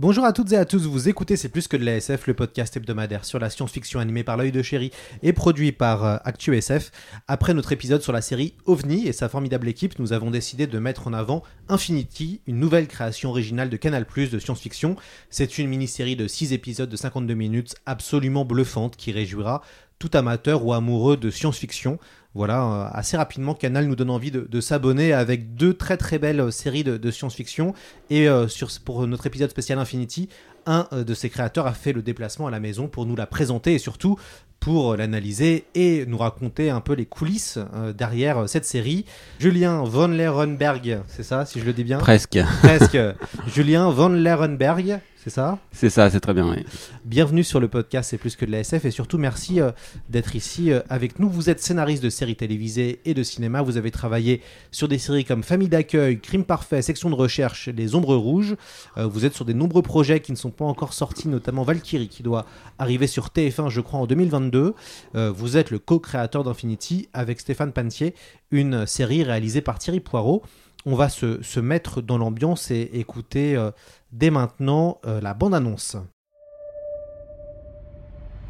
Bonjour à toutes et à tous, vous écoutez C'est plus que de la SF, le podcast hebdomadaire sur la science-fiction animé par l'œil de chéri et produit par euh, ActuSF. Après notre épisode sur la série OVNI et sa formidable équipe, nous avons décidé de mettre en avant Infinity, une nouvelle création originale de Canal+, de science-fiction. C'est une mini-série de 6 épisodes de 52 minutes absolument bluffante qui réjouira tout amateur ou amoureux de science-fiction. Voilà, euh, assez rapidement, Canal nous donne envie de, de s'abonner avec deux très très belles euh, séries de, de science-fiction. Et euh, sur, pour notre épisode spécial Infinity, un de ses créateurs a fait le déplacement à la maison pour nous la présenter et surtout pour l'analyser et nous raconter un peu les coulisses derrière cette série. Julien von Lerenberg, c'est ça, si je le dis bien? Presque. Presque. Julien von Lerenberg, c'est ça? C'est ça, c'est très bien, oui. Bienvenue sur le podcast C'est plus que de la SF et surtout merci euh, d'être ici euh, avec nous. Vous êtes scénariste de séries télévisées et de cinéma. Vous avez travaillé sur des séries comme Famille d'accueil, Crime parfait, Section de recherche, Les Ombres rouges. Euh, vous êtes sur des nombreux projets qui ne sont pas encore sortis, notamment Valkyrie qui doit arriver sur TF1, je crois, en 2022. Euh, vous êtes le co-créateur d'Infinity avec Stéphane Pantier, une série réalisée par Thierry Poirot. On va se, se mettre dans l'ambiance et écouter euh, dès maintenant euh, la bande-annonce.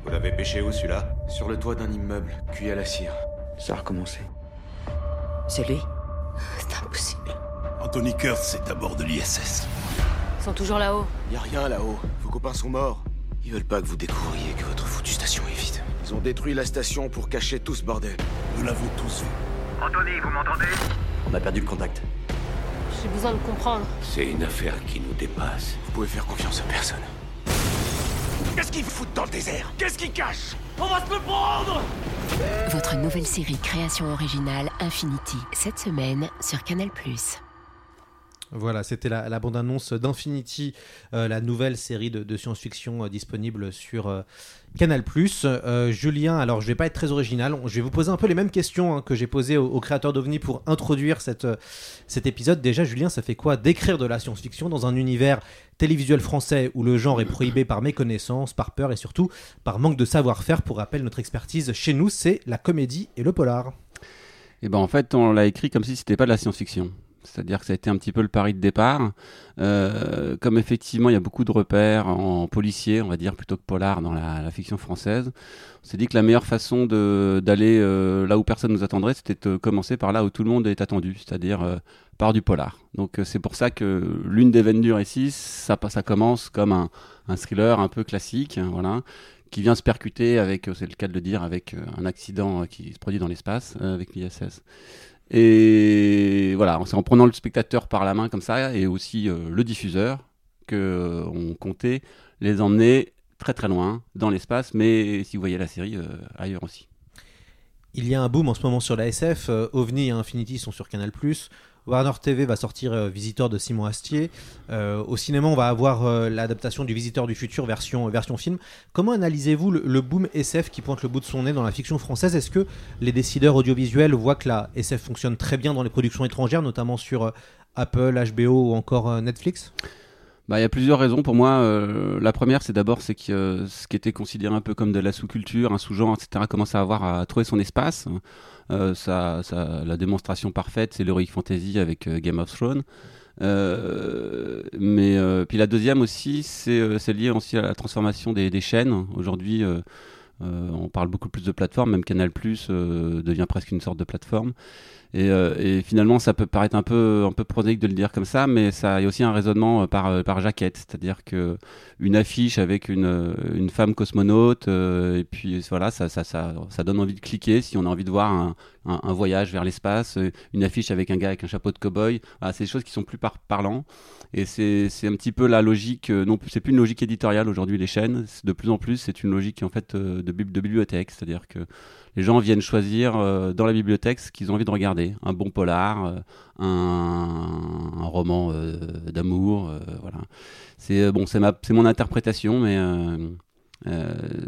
Vous l'avez pêché où celui-là? Sur le toit d'un immeuble, cuit à la cire. Ça a recommencé. C'est lui? C'est impossible. Anthony Kurtz est à bord de l'ISS. Ils sont toujours là-haut. Y a rien là-haut. Vos copains sont morts. Ils veulent pas que vous découvriez que votre foutue station est vide. Ils ont détruit la station pour cacher tout ce bordel. Nous l'avons tous vu. Anthony, vous m'entendez? On a perdu le contact. J'ai besoin de comprendre. C'est une affaire qui nous dépasse. Vous pouvez faire confiance à personne. Qu'est-ce qu'ils foutent dans le désert? Qu'est-ce qu'ils cachent? Votre nouvelle série création originale Infinity, cette semaine sur Canal+. Voilà, c'était la, la bande-annonce d'Infinity, euh, la nouvelle série de, science-fiction euh, disponible sur euh, Canal+. Julien, alors je vais pas être très original, je vais vous poser un peu les mêmes questions hein, que j'ai posées au, au créateur d'OVNI pour introduire cet épisode. Déjà, Julien, ça fait quoi d'écrire de la science-fiction dans un univers télévisuel français où le genre est prohibé par méconnaissance, par peur et surtout par manque de savoir-faire? Pour rappel, notre expertise chez nous, c'est la comédie et le polar. Et ben en fait, on l'a écrit comme si c'était pas de la science-fiction. C'est-à-dire que ça a été un petit peu le pari de départ. Euh, comme effectivement, il y a beaucoup de repères en policier, on va dire, plutôt que polar dans la, fiction française. On s'est dit que la meilleure façon d'aller euh, là où personne nous attendrait, c'était de commencer par là où tout le monde est attendu, c'est-à-dire euh, par du polar. Donc c'est pour ça que l'une des veines dures ici, ça, commence comme un, un thriller un peu classique, hein, voilà, qui vient se percuter avec, c'est le cas de le dire, avec un accident qui se produit dans l'espace avec l'ISS. Et voilà, c'est en prenant le spectateur par la main comme ça et aussi euh, le diffuseur que euh, comptait les emmener très très loin dans l'espace, mais si vous voyez la série euh, ailleurs aussi. Il y a un boom en ce moment sur la SF. OVNI et Infinity sont sur Canal+. Warner TV va sortir euh, Visiteur de Simon Astier. Euh, au cinéma, on va avoir euh, l'adaptation du Visiteur du futur version, version film. Comment analysez-vous le, boom SF qui pointe le bout de son nez dans la fiction française? Est-ce que les décideurs audiovisuels voient que la SF fonctionne très bien dans les productions étrangères, notamment sur Apple, HBO ou encore Netflix? Bah, il y a plusieurs raisons pour moi. La première, c'est d'abord c'est que ce qui était considéré un peu comme de la sous-culture, un sous-genre, etc., commence à avoir à trouver son espace. Euh, ça, ça- la démonstration parfaite, c'est l'heroic fantasy avec euh, Game of Thrones. Euh, mais puis la deuxième aussi, c'est lié aussi à la transformation des, des chaînes. Aujourd'hui, on parle beaucoup plus de plateformes, même Canal Plus devient presque une sorte de plateforme. Et, euh, et, finalement, ça peut paraître un peu, un peu prosaïque de le dire comme ça, mais ça, y a aussi un raisonnement par, euh, par jaquette, c'est-à-dire que une affiche avec une, euh, une femme cosmonaute, et puis voilà, ça, ça, ça, ça, donne envie de cliquer si on a envie de voir un, un, voyage vers l'espace, une affiche avec un gars avec un chapeau de cow-boy. Voilà, c'est des choses qui sont plus par parlants. Et c'est un petit peu la logique, non, c'est plus une logique éditoriale aujourd'hui, les chaînes. De plus en plus, c'est une logique en fait de, de bibliothèque, c'est-à-dire que les gens viennent choisir euh, dans la bibliothèque ce qu'ils ont envie de regarder. Un bon polar, euh, un, roman euh, d'amour, voilà. C'est bon, c'est mon interprétation, mais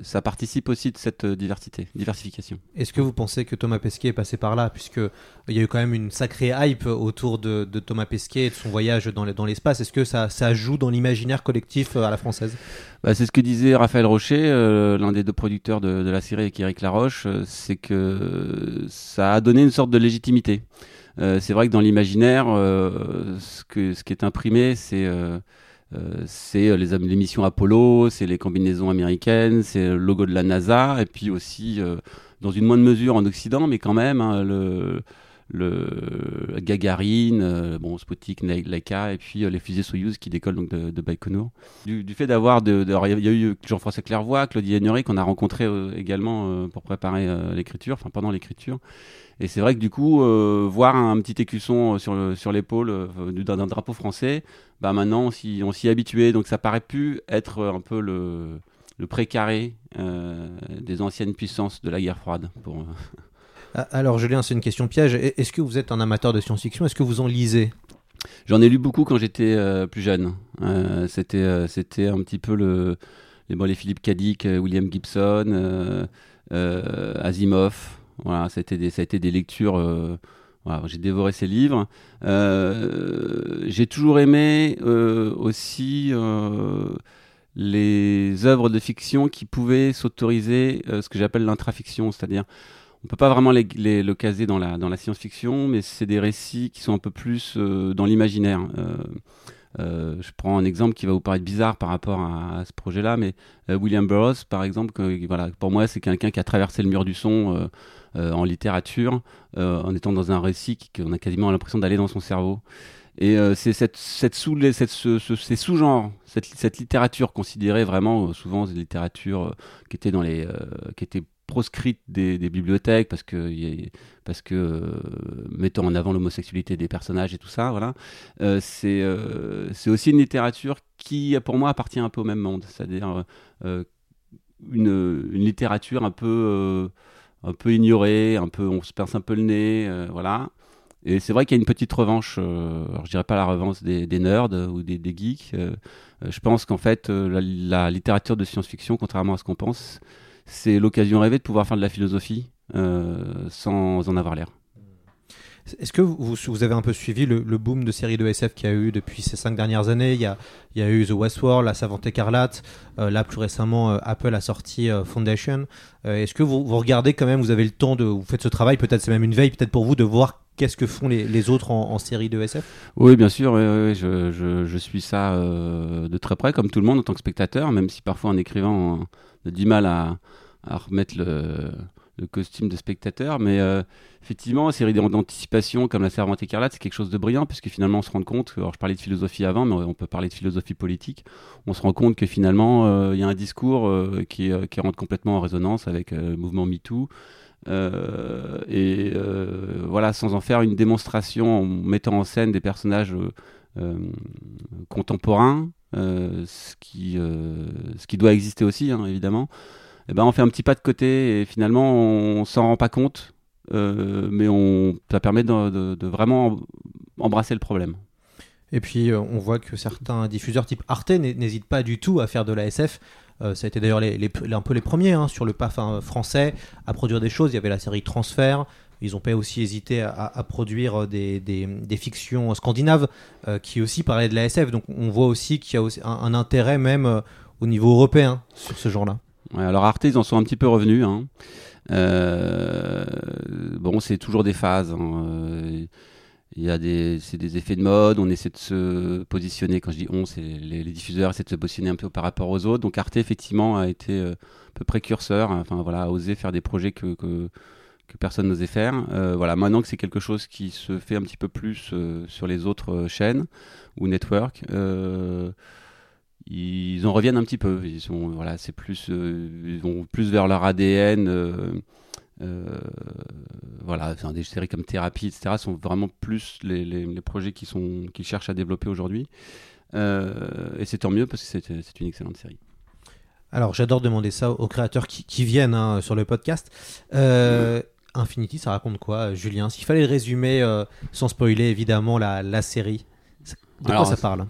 ça participe aussi de cette diversité, diversification. Est-ce que vous pensez que Thomas Pesquet est passé par là, puisque il y a eu quand même une sacrée hype autour de, Thomas Pesquet et de son voyage dans l'espace Est-ce que ça, ça joue dans l'imaginaire collectif à la française? Bah, c'est ce que disait Raphaël Rocher, euh, l'un des deux producteurs de, de la série avec Eric Laroche, euh, c'est que ça a donné une sorte de légitimité. Euh, c'est vrai que dans l'imaginaire, ce, que, ce qui est imprimé, c'est c'est les, les, missions Apollo, c'est les combinaisons américaines, c'est le logo de la NASA, et puis aussi, dans une moindre mesure en Occident, mais quand même, hein, le le Gagarine, euh, bon, Sputnik, Laika, et puis euh, les fusées Soyuz qui décollent donc de, de. Du, fait d'avoir, il y, a eu Jean-François Clairvoy, Claudie Henry qu'on a rencontré euh, également pour préparer l'écriture, enfin pendant l'écriture. Et c'est vrai que du coup, voir un petit écusson sur, l'épaule d'un drapeau français, bah maintenant on s'y, on donc ça paraît plus être un peu le, précaré des anciennes puissances de la guerre froide. Pour, alors Julien, c'est une question piège. Est-ce que vous êtes un amateur de science-fiction? Est-ce que vous en lisez? J'en ai lu beaucoup quand j'étais euh, plus jeune. Euh, c'était, euh, c'était un petit peu le, les, bon, Philippe Dick, William Gibson, Asimov. Été des, ça a été des lectures. J'ai dévoré ces livres. j'ai toujours aimé aussi les œuvres de fiction qui pouvaient s'autoriser ce que j'appelle l'intrafiction, c'est-à-dire on peut pas vraiment les, le caser dans la, science-fiction, mais c'est des récits qui sont un peu plus euh, dans l'imaginaire. Euh, euh, je prends un exemple qui va vous paraître bizarre par rapport à, ce projet-là, mais William Burroughs, par exemple, pour moi, c'est quelqu'un qui a traversé le mur du son en littérature, en étant dans un récit qu'on a quasiment l'impression d'aller dans son cerveau. Et c'est cette, ces sous-genres, cette, littérature considérée vraiment souvent des littératures qui étaient dans les, qui étaient proscrite des, bibliothèques parce que, parce que euh, mettant en avant l'homosexualité des personnages et tout ça, voilà. Euh, c'est euh, c'est aussi une littérature qui, pour moi, appartient un peu au même monde, c'est-à-dire une, une, littérature un peu, un peu ignorée, un peu, on se pince un peu le nez, voilà. Et c'est vrai qu'il y a une petite revanche, alors je dirais pas la revanche des, nerds ou des, geeks. je pense qu'en fait, la, littérature de science-fiction, contrairement à ce qu'on pense, c'est l'occasion rêvée de pouvoir faire de la philosophie euh, sans en avoir l'air. Est-ce que vous, avez un peu suivi le, boom de séries de SF qu'il y a eu depuis ces cinq dernières années? Il y, a, eu The Westworld, La Savante Écarlate, euh, là plus récemment euh, Apple a sorti Foundation. Est-ce que vous, regardez quand même, vous avez le temps de, vous faites ce travail, peut-être c'est même une veille peut-être pour vous de voir qu'est-ce que font les, autres en, série de SF Oui, bien sûr, je, suis ça de très près, comme tout le monde en tant que spectateur, même si parfois en écrivant a du mal à remettre le, le, costume de spectateur. Mais euh, effectivement, série d'anticipation comme La Servante écarlate, c'est quelque chose de brillant, puisque finalement, on se rend compte, alors je parlais de philosophie avant, mais on peut parler de philosophie politique, on se rend compte que finalement, euh, il y a un discours euh, qui, qui, rentre complètement en résonance avec le mouvement MeToo. et voilà, sans en faire une démonstration en mettant en scène des personnages contemporains, ce, qui, ce qui doit exister aussi, hein, évidemment, eh ben, on fait un petit pas de côté et finalement on s'en rend pas compte, euh, mais on, ça permet de, vraiment embrasser le problème. Et puis euh, on voit que certains diffuseurs type Arte n'hésitent pas du tout à faire de la SF. Euh, ça a été d'ailleurs un peu les premiers hein, sur le PAF français à produire des choses. Il y avait la série Transfert. Ils n'ont pas aussi hésité à, produire des, fictions scandinaves qui aussi parlaient de la SF. Donc on voit aussi qu'il y a un intérêt même au niveau européen sur ce genre-là alors Arte, ils en sont un petit peu revenus. Hein. Euh, bon, c'est toujours des phases. Hein. Euh, il y a des, c'est des effets de mode. On essaie de se positionner. Quand je dis on, c'est les, diffuseurs essaient de se positionner un peu par rapport aux autres. Donc Arte, effectivement, a été euh, un peu précurseur. Enfin voilà, a osé faire des projets que, que personne n'osait faire. Voilà, maintenant que c'est quelque chose qui se fait un petit peu plus sur les autres chaînes ou networks, ils en reviennent un petit peu. Ils sont, voilà, c'est plus, euh, ils vont plus vers leur ADN. euh, euh, voilà, enfin, des séries comme Thérapie, etc. sont vraiment plus les, les- les projets qui sont, qu'ils cherchent à développer aujourd'hui. Euh, et c'est tant mieux parce que c'est, une excellente série. Alors, j'adore demander ça aux créateurs qui, qui viennent hein, sur le podcast. Euh, Infinity, ça raconte quoi, Julien? S'il fallait le résumer, euh, sans spoiler évidemment la, la série, de Alors, quoi ça parle?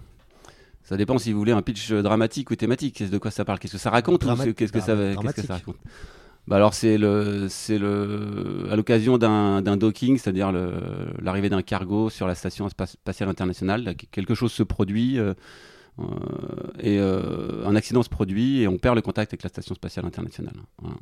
Ça dépend si vous voulez un pitch dramatique ou thématique. De quoi ça parle? Qu'est-ce que ça raconte c'est- Qu'est-ce que ça, qu'est-ce que ça raconte? Bah alors c'est le c'est le à l'occasion d'un d'un docking, c'est-à-dire le- l'arrivée d'un cargo sur la station spa- spatiale internationale. Quelque chose se produit euh, euh, et euh, un accident se produit et on perd le contact avec la station spatiale internationale. Voilà.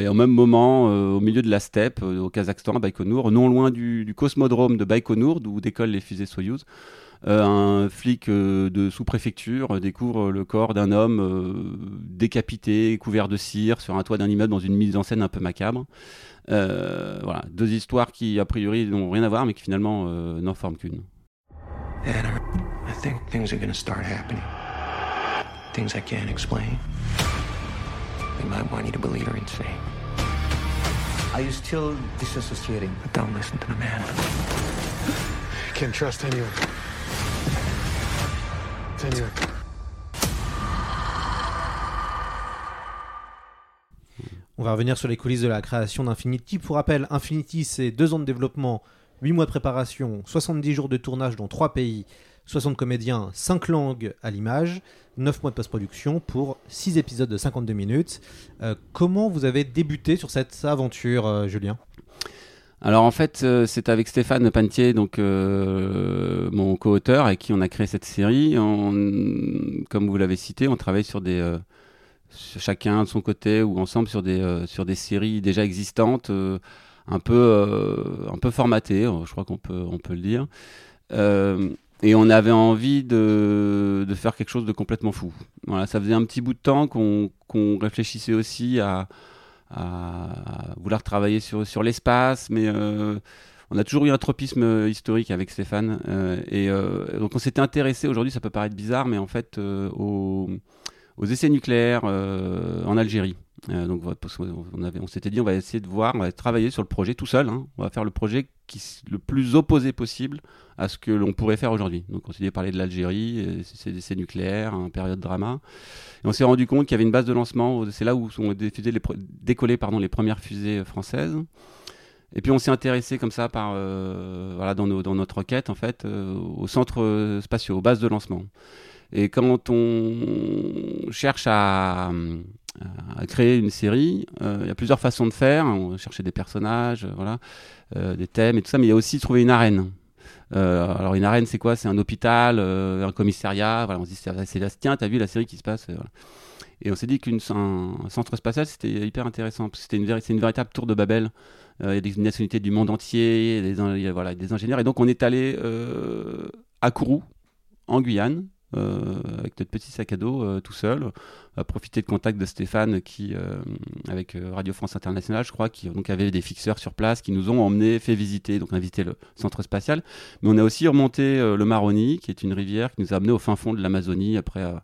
Et au même moment, euh, au milieu de la steppe, euh, au Kazakhstan, à Baïkonour, non loin du, du cosmodrome de Baïkonour, d'où décollent les fusées Soyouz, euh, un flic euh, de sous-préfecture euh, découvre le corps d'un homme euh, décapité, couvert de cire, sur un toit d'un immeuble dans une mise en scène un peu macabre. Euh, voilà, deux histoires qui a priori n'ont rien à voir, mais qui finalement euh, n'en forment qu'une. Anna, I think things are gonna start happening. Things I can't explain. We might want you to believe her insane. Are you still disassociating? But don't listen to the man. Can't trust anyone. On va revenir sur les coulisses de la création d'Infinity. Pour rappel, Infinity, c'est deux ans de développement, 8 mois de préparation, 70 jours de tournage dans 3 pays, 60 comédiens, 5 langues à l'image, 9 mois de post-production pour 6 épisodes de 52 minutes. Euh, comment vous avez débuté sur cette aventure, euh, Julien? Alors en fait, euh, c'est avec Stéphane Pantier, donc euh, mon co-auteur, avec qui on a créé cette série. On- comme vous l'avez cité, on travaille sur des euh, chacun de son côté ou ensemble sur des séries déjà existantes, un peu un peu formatées. Je crois qu'on peut on peut le dire. Et on avait envie de, faire quelque chose de complètement fou. Voilà, ça faisait un petit bout de temps qu'on réfléchissait aussi à, à vouloir travailler sur, sur l'espace, mais euh, on a toujours eu un tropisme euh, historique avec Stéphane. euh, et euh, donc on s'était intéressé, aujourd'hui ça peut paraître bizarre, mais en fait euh, aux, aux essais nucléaires euh, en Algérie. Euh, donc on, s'était dit on va essayer de voir, on va travailler sur le projet tout seul. hein. on va faire le projet qui le plus opposé possible à ce que l'on pourrait faire aujourd'hui. Donc on s'est dit parler de l'Algérie, euh, ces essais nucléaires, une période drama. Et on s'est rendu compte qu'il y avait une base de lancement, c'est là où sont décollées pardon, les premières fusées euh, françaises. Et puis on s'est intéressé comme ça par, voilà, dans, dans notre requête en fait, euh, aux centres spatiaux, aux bases de lancement. Et quand on cherche à, à créer une série, euh, il y a plusieurs façons de faire. On cherchait des personnages, euh, voilà, euh, des thèmes et tout ça, mais il y a aussi trouver une arène. Euh, alors une arène, c'est quoi? C'est un hôpital, euh, un commissariat. Voilà, on se dit c'est là, tiens, t'as vu la série qui se passe euh. Et on s'est dit qu'un centre spatial, c'était hyper intéressant c'était une, c'est une véritable tour de Babel. Euh, Il y a des nationalités du monde entier, des, des ingénieurs. Et donc on est allé euh, à Kourou, en Guyane, euh, avec notre petit sac à dos, euh, tout seul, à profiter de contact de Stéphane, qui, euh, avec euh, Radio France Internationale, je crois, qui donc avait des fixeurs sur place, qui nous ont emmenés, fait visiter, donc on a visité le centre spatial. Mais on a aussi remonté euh, le Maroni, qui est une rivière qui nous a amenés au fin fond de l'Amazonie après euh,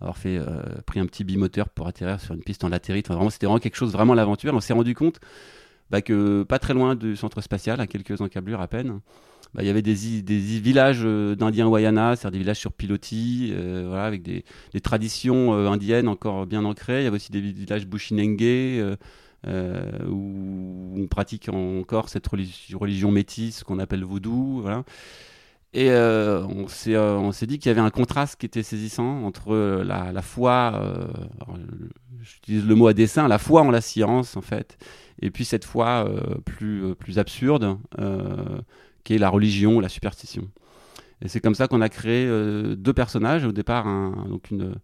avoir fait, euh, pris un petit bimoteur pour atterrir sur une piste en latérite. Enfin, vraiment, c'était vraiment quelque chose, vraiment l'aventure. On s'est rendu compte bah, que pas très loin du centre spatial, à quelques encablures à peine, bah, il y avait des, villages euh, d'Indiens Wayana, c'est-à-dire des villages sur pilotis, euh, voilà, avec des, traditions euh, indiennes encore bien ancrées. Il y avait aussi des villages Bushinengue, où on pratique encore cette religi- religion métisse qu'on appelle vaudou. Voilà. Et on s'est dit qu'il y avait un contraste qui était saisissant entre la, la foi, j'utilise le mot à dessein, la foi en la science en fait, et puis cette foi plus, plus absurde, la religion, la superstition. Et c'est comme ça qu'on a créé euh, deux personnages. Au départ, donc une,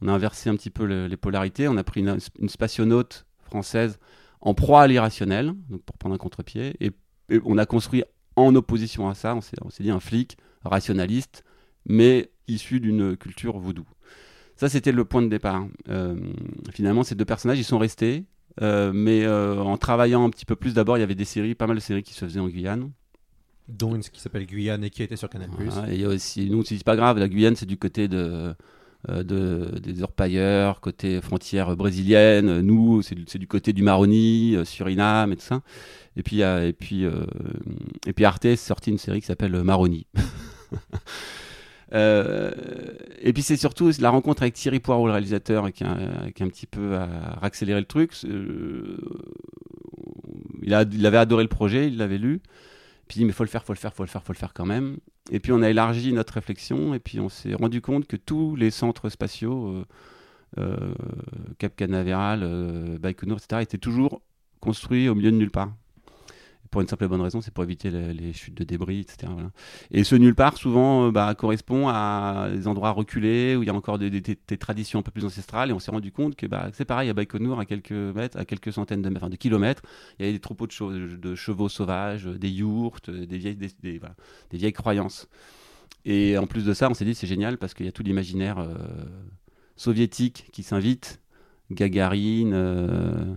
on a inversé un petit peu le- les polarités. On a pris une, une spationaute française en proie à l'irrationnel, pour prendre un contre-pied, et, on a construit en opposition à ça, on s'est dit un flic rationaliste, mais issu d'une culture vaudou. Ça, c'était le point de départ. Euh, finalement, ces deux personnages, ils sont restés. Euh, mais en travaillant un petit peu plus, d'abord, il y avait des séries, pas mal de séries qui se faisaient en Guyane. Dont une qui s'appelle Guyane et qui était sur Canal+. Voilà, et il y a aussi, c'est pas grave, la Guyane, c'est du côté de, euh, de, des orpailleurs, côté frontière brésilienne. Nous, c'est du, côté du Maroni, euh, Suriname et tout ça. Et puis, a- et puis, euh, et puis Arte a sorti une série qui s'appelle Maroni. Et puis c'est surtout la rencontre avec Thierry Poirot, le réalisateur, qui a, qui a un petit peu à accéléré le truc. A, il avait adoré le projet, il l'avait lu. Puis dit, mais faut le faire, faut le faire, faut le faire, faut le faire quand même. Et puis on a élargi notre réflexion et puis on s'est rendu compte que tous les centres spatiaux, euh, euh, Cap Canaveral, euh, Baïkonour, etc., étaient toujours construits au milieu de nulle part. Pour une simple et bonne raison, c'est pour éviter les, chutes de débris, etc. Et ce nulle part, souvent, euh, bah, correspond à des endroits reculés où il y a encore des, traditions un peu plus ancestrales. Et on s'est rendu compte que bah, c'est pareil à Baïkonour, à quelques mètres, à quelques centaines de, enfin, de kilomètres, il y avait des troupeaux de, chevaux- sauvages, des yourtes, des vieilles croyances. Et en plus de ça, on s'est dit c'est génial parce qu'il y a tout l'imaginaire euh, soviétique qui s'invite, Gagarine, euh,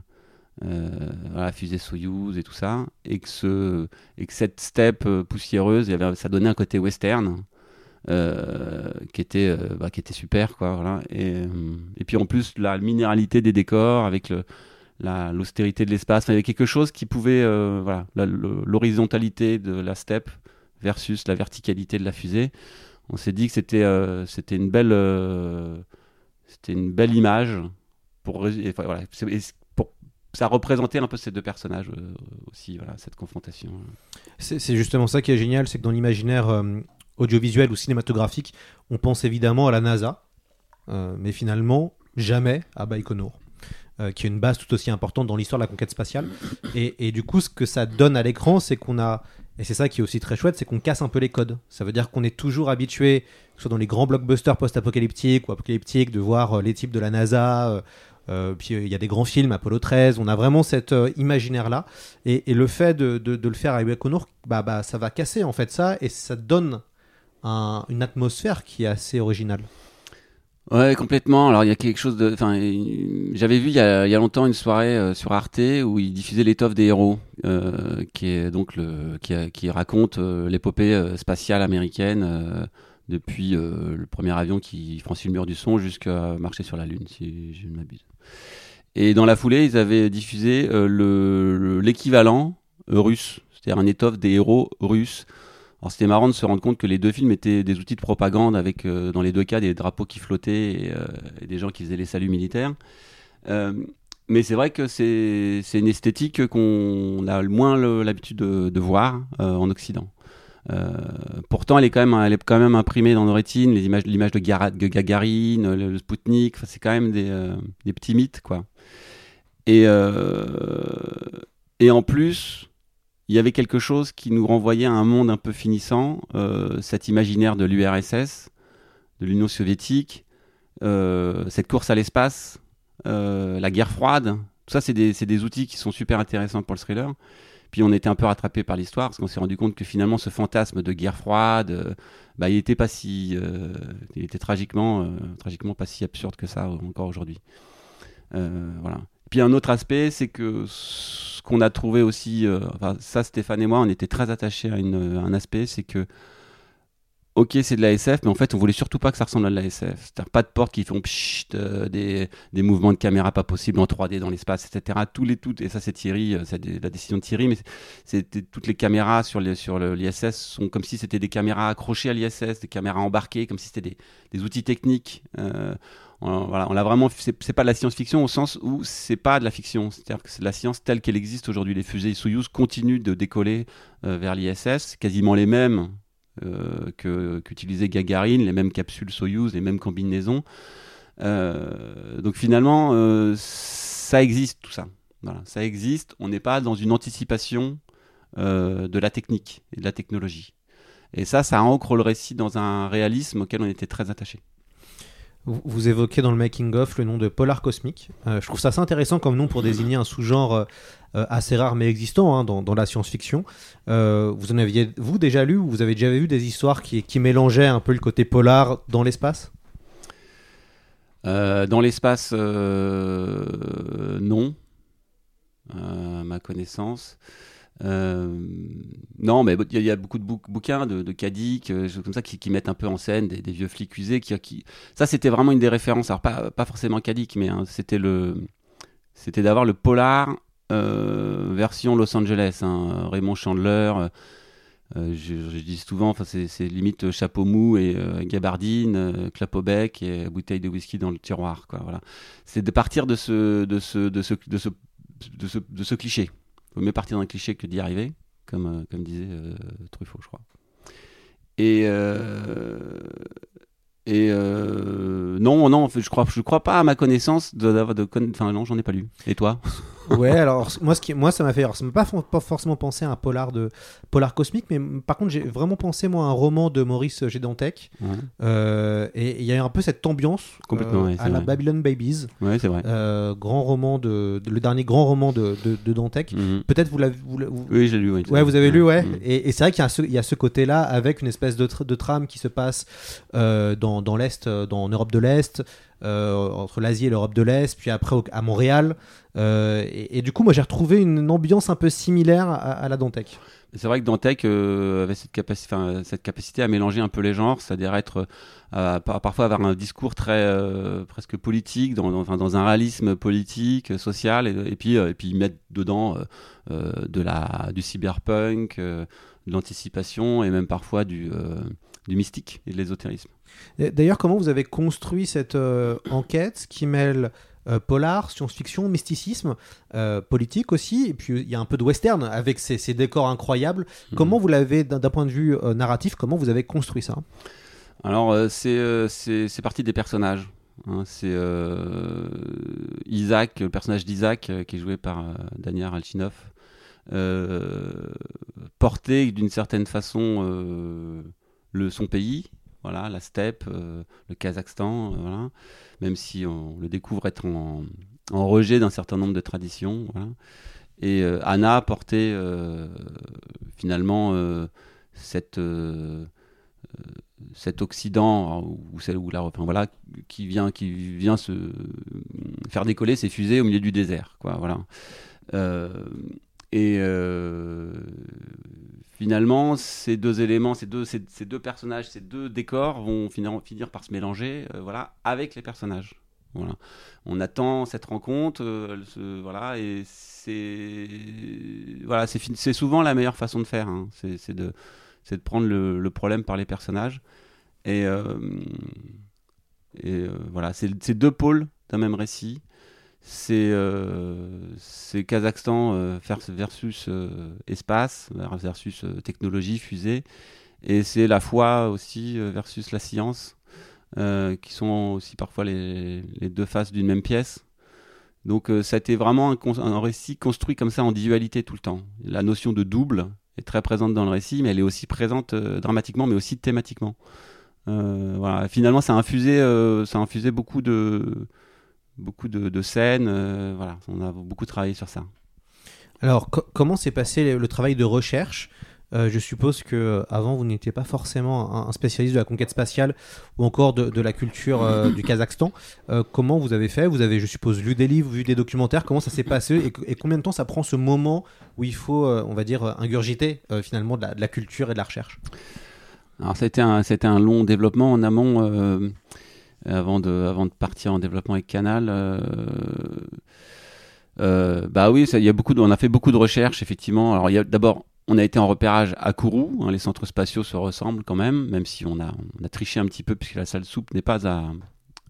euh, voilà, fusée Soyouz et tout ça, et que, ce, et que cette steppe euh, poussiéreuse, ça donnait un côté western. euh, qui était bah, qui était super quoi voilà et, et puis en plus la minéralité des décors avec le la- l'austérité de l'espace il y avait quelque chose qui pouvait voilà la- l'horizontalité de la steppe versus la verticalité de la fusée on s'est dit que c'était une belle une belle image pour ça représentait un peu ces deux personnages euh, aussi voilà cette confrontation C'est justement ça qui est génial, c'est que dans l'imaginaire euh, audiovisuel ou cinématographique, on pense évidemment à la NASA, euh, mais finalement jamais à Baïkonour, qui est une base tout aussi importante dans l'histoire de la conquête spatiale. Et, du coup, ce que ça donne à l'écran, c'est qu'on a, et c'est ça qui est aussi très chouette, c'est qu'on casse un peu les codes. Ça veut dire qu'on est toujours habitué, que ce soit dans les grands blockbusters post-apocalyptiques ou apocalyptiques, de voir les types de la NASA. Euh, puis euh, il y a des grands films, Apollo 13, on a vraiment cet euh, imaginaire-là. Et, le fait de, le faire avec Baïkonour, bah, bah, ça va casser en fait ça, et ça donne un- une atmosphère qui est assez originale. Ouais, complètement. Alors il y a quelque chose de. Enfin, j'avais vu il y, a, longtemps une soirée sur Arte où ils diffusaient l'étoffe des héros, qui est donc le qui, raconte l'épopée spatiale américaine depuis le premier avion qui franchit le mur du son jusqu'à marcher sur la lune, si je ne m'abuse. Et dans la foulée, ils avaient diffusé euh, le- le- l'équivalent euh, russe, c'est-à-dire un étoffe des héros russes. Alors c'était marrant de se rendre compte que les deux films étaient des outils de propagande avec euh, dans les deux cas des drapeaux qui flottaient et, des gens qui faisaient les saluts militaires. Mais c'est vrai que c'est une esthétique qu'on a moins le- l'habitude de, voir en Occident. Euh, pourtant, elle est quand même, imprimée dans nos rétines. Les images, l'image de, de Gagarine, le, le Spoutnik, c'est quand même des, euh, petits mythes, quoi. Et euh, et en plus, il y avait quelque chose qui nous renvoyait à un monde un peu finissant, cet imaginaire de l'URSS, de l'Union soviétique, cette course à l'espace, la guerre froide. Tout ça, c'est des outils qui sont super intéressants pour le thriller. Puis on était un peu rattrapé par l'histoire parce qu'on s'est rendu compte que finalement ce fantasme de guerre froide, euh, bah, il était pas si, euh, il était tragiquement, euh, tragiquement pas si absurde que ça encore aujourd'hui. Voilà. Puis un autre aspect, c'est que ce qu'on a trouvé aussi, enfin ça Stéphane et moi, on était très attachés à, une- à un aspect, c'est que ok c'est de la SF, mais en fait on voulait surtout pas que ça ressemble à de la SF. C'est-à-dire pas de portes qui font pchit, euh, des, des mouvements de caméra pas possibles en 3D dans l'espace, etc. Tous les toutes, et ça c'est Thierry, euh, c'est la décision de Thierry, mais c'était toutes les caméras sur les, sur l'ISS sont comme si c'était des caméras accrochées à l'ISS, des caméras embarquées, comme si c'était des, des outils techniques. Euh, on, voilà, on l'a vraiment, c'est pas de la science-fiction au sens où c'est pas de la fiction, c'est-à-dire que c'est la science telle qu'elle existe aujourd'hui. Les fusées Soyuz continuent de décoller euh, vers l'ISS, quasiment les mêmes euh, qu'utilisait Gagarine, les mêmes capsules Soyuz, les mêmes combinaisons. Euh, donc finalement, euh, ça existe tout ça. Ça existe. On n'est pas dans une anticipation de la technique et de la technologie. Et ça, ça ancre le récit dans un réalisme auquel on était très attaché. Vous, évoquez dans le making-of le nom de polar cosmique. Je trouve ça assez intéressant comme nom pour désigner un sous-genre assez rare mais existant hein, dans, la science-fiction. Euh, vous en aviez, vous, déjà lu ou vous avez déjà vu des histoires qui, qui mélangeaient un peu le côté polar dans l'espace? Euh, dans l'espace, euh, non. à ma connaissance. Euh, non, mais il y, a beaucoup de bouquins de, de Kadik, euh, comme ça, qui, mettent un peu en scène des, vieux flics usés. Qui. Ça, c'était vraiment une des références. Alors, pas, pas forcément Kadik, mais hein, c'était le, c'était d'avoir le polar euh, version Los Angeles. Hein, Raymond Chandler. je, dis souvent, c'est limite chapeau mou et gabardine, clap au bec et bouteille de whisky dans le tiroir. Voilà. C'est de partir de ce, de de de de de cliché vaut mieux partir d'un cliché que d'y arriver, comme, euh, disait euh, Truffaut, je crois. Et, euh, non, non, je crois, crois pas à ma connaissance de, de, de enfin non, j'en ai pas lu. Et toi? Ouais, alors moi, ce qui, moi ça m'a fait. Alors, ça m'a pas, pas forcément pensé à un polar de polar cosmique, mais par contre, j'ai vraiment pensé moi à un roman de Maurice Gédantec. Euh, et il y a un peu cette ambiance Complètement, euh, à la Babylon Babies. Ouais, c'est vrai. Euh, grand roman de, le dernier grand roman de, de, Dantec. Mhm. Peut-être vous l'avez. Oui, j'ai lu. Ouais, vous avez lu, ouais. Mhm. Et, c'est vrai qu'il y a ce, il y a ce côté-là avec une espèce de, de trame qui se passe dans, dans l'est, dans Europe de l'est. entre l'Asie et l'Europe de l'Est, puis après à Montréal. Euh, et, du coup, moi, j'ai retrouvé une ambiance un peu similaire à, la Dantec. C'est vrai que Dantec euh, avait cette, capacité, cette capacité à mélanger un peu les genres, c'est-à-dire être euh, parfois avoir un discours très presque politique, dans, dans, dans, un réalisme politique, social, et, puis et puis mettre dedans de la du cyberpunk, de l'anticipation et même parfois du du mystique et de l'ésotérisme. D'ailleurs, comment vous avez construit cette enquête qui mêle euh, polar, science-fiction, mysticisme, euh, politique aussi, et puis il y a un peu de western avec ces, décors incroyables. Mhm. Comment vous l'avez, d'un point de vue euh, narratif, comment vous avez construit ça? Alors, c'est c'est parti des personnages. Hein. c'est Isaac, le personnage d'Isaac, qui est joué par Daniel Alchinov, porté d'une certaine façon le, son pays, voilà, la steppe, le Kazakhstan, voilà même si on le découvre être en, rejet d'un certain nombre de traditions. Et euh, Anna portait euh, finalement euh, cet Occident ou celle où la, enfin, qui vient, se faire décoller ses fusées au milieu du désert, et finalement, ces deux éléments, ces deux, ces, deux personnages, ces deux décors vont finir, finir par se mélanger euh, voilà, avec les personnages. Voilà. On attend cette rencontre, euh, voilà, et c'est voilà, c'est souvent la meilleure façon de faire. Hein. C'est de, de prendre le, problème par les personnages. Et, euh, et voilà, c'est deux pôles d'un même récit c'est euh, Kazakhstan euh, versus euh, espace, versus technologie, fusée. Et c'est la foi aussi versus la science, qui sont aussi parfois les, deux faces d'une même pièce. Donc ça a été vraiment un, un, récit construit comme ça en dualité tout le temps. La notion de double est très présente dans le récit, mais elle est aussi présente dramatiquement, mais aussi thématiquement. voilà. Finalement, ça a infusé, ça a infusé beaucoup de beaucoup de, scènes. Euh, voilà, on a beaucoup travaillé sur ça. Alors, comment s'est passé le, travail de recherche? Euh, je suppose que euh, avant vous n'étiez pas forcément un, spécialiste de la conquête spatiale ou encore de, la culture du Kazakhstan. comment vous avez fait? Vous avez, je suppose, lu des livres, vu des documentaires. Comment ça s'est passé et, combien de temps ça prend ce moment où il faut, on va dire, ingurgiter finalement de la, culture et de la recherche? Alors, été un, un long développement en amont avant de, partir en développement avec Canal. Euh, euh, bah oui, il y a beaucoup on a fait beaucoup de recherches effectivement. Alors d'abord on a été en repérage à Kourou, hein, les centres spatiaux se ressemblent quand même, même si on a, on a triché un petit peu puisque la salle soupe n'est pas à,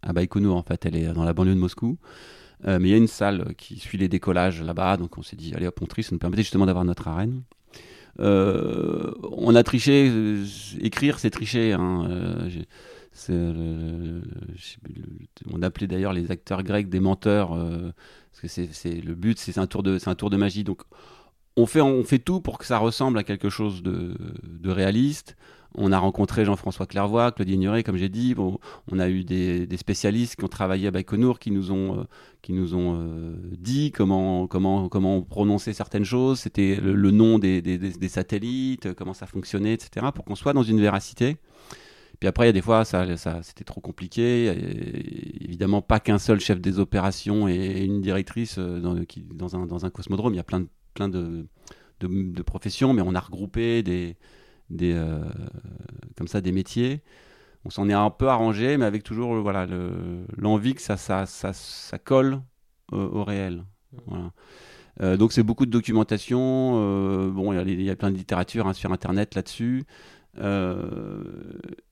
à Baïkonour en fait, elle est dans la banlieue de Moscou. Euh, mais il y a une salle qui suit les décollages là-bas, donc on s'est dit allez hop on triche, ça nous permettait justement d'avoir notre arène. on a triché, écrire c'est tricher. Hein, euh, on appelait d'ailleurs les acteurs grecs des menteurs, euh, parce que c'est le but, c'est un tour de, magie. Donc on fait, tout pour que ça ressemble à quelque chose de, réaliste. On a rencontré Jean-François Clairvoy, Claudie Ignoré, comme j'ai dit. on a eu des, spécialistes qui ont travaillé à Baïkonour, qui nous ont, euh, dit comment, comment, comment prononcer certaines choses. C'était le, nom des, des, satellites, comment ça fonctionnait, etc. Pour qu'on soit dans une véracité. Puis après, il y a des fois, ça, c'était trop compliqué. Évidemment, pas qu'un seul chef des opérations et une directrice euh, dans, un, cosmodrome. Il y a plein de, professions, mais on a regroupé des, euh, comme ça, des métiers. On s'en est un peu arrangé, mais avec toujours voilà, l'envie que ça, colle au, réel. Euh, donc c'est beaucoup de documentation. Bon, il y, y, a plein de littérature hein, sur Internet là-dessus. Euh,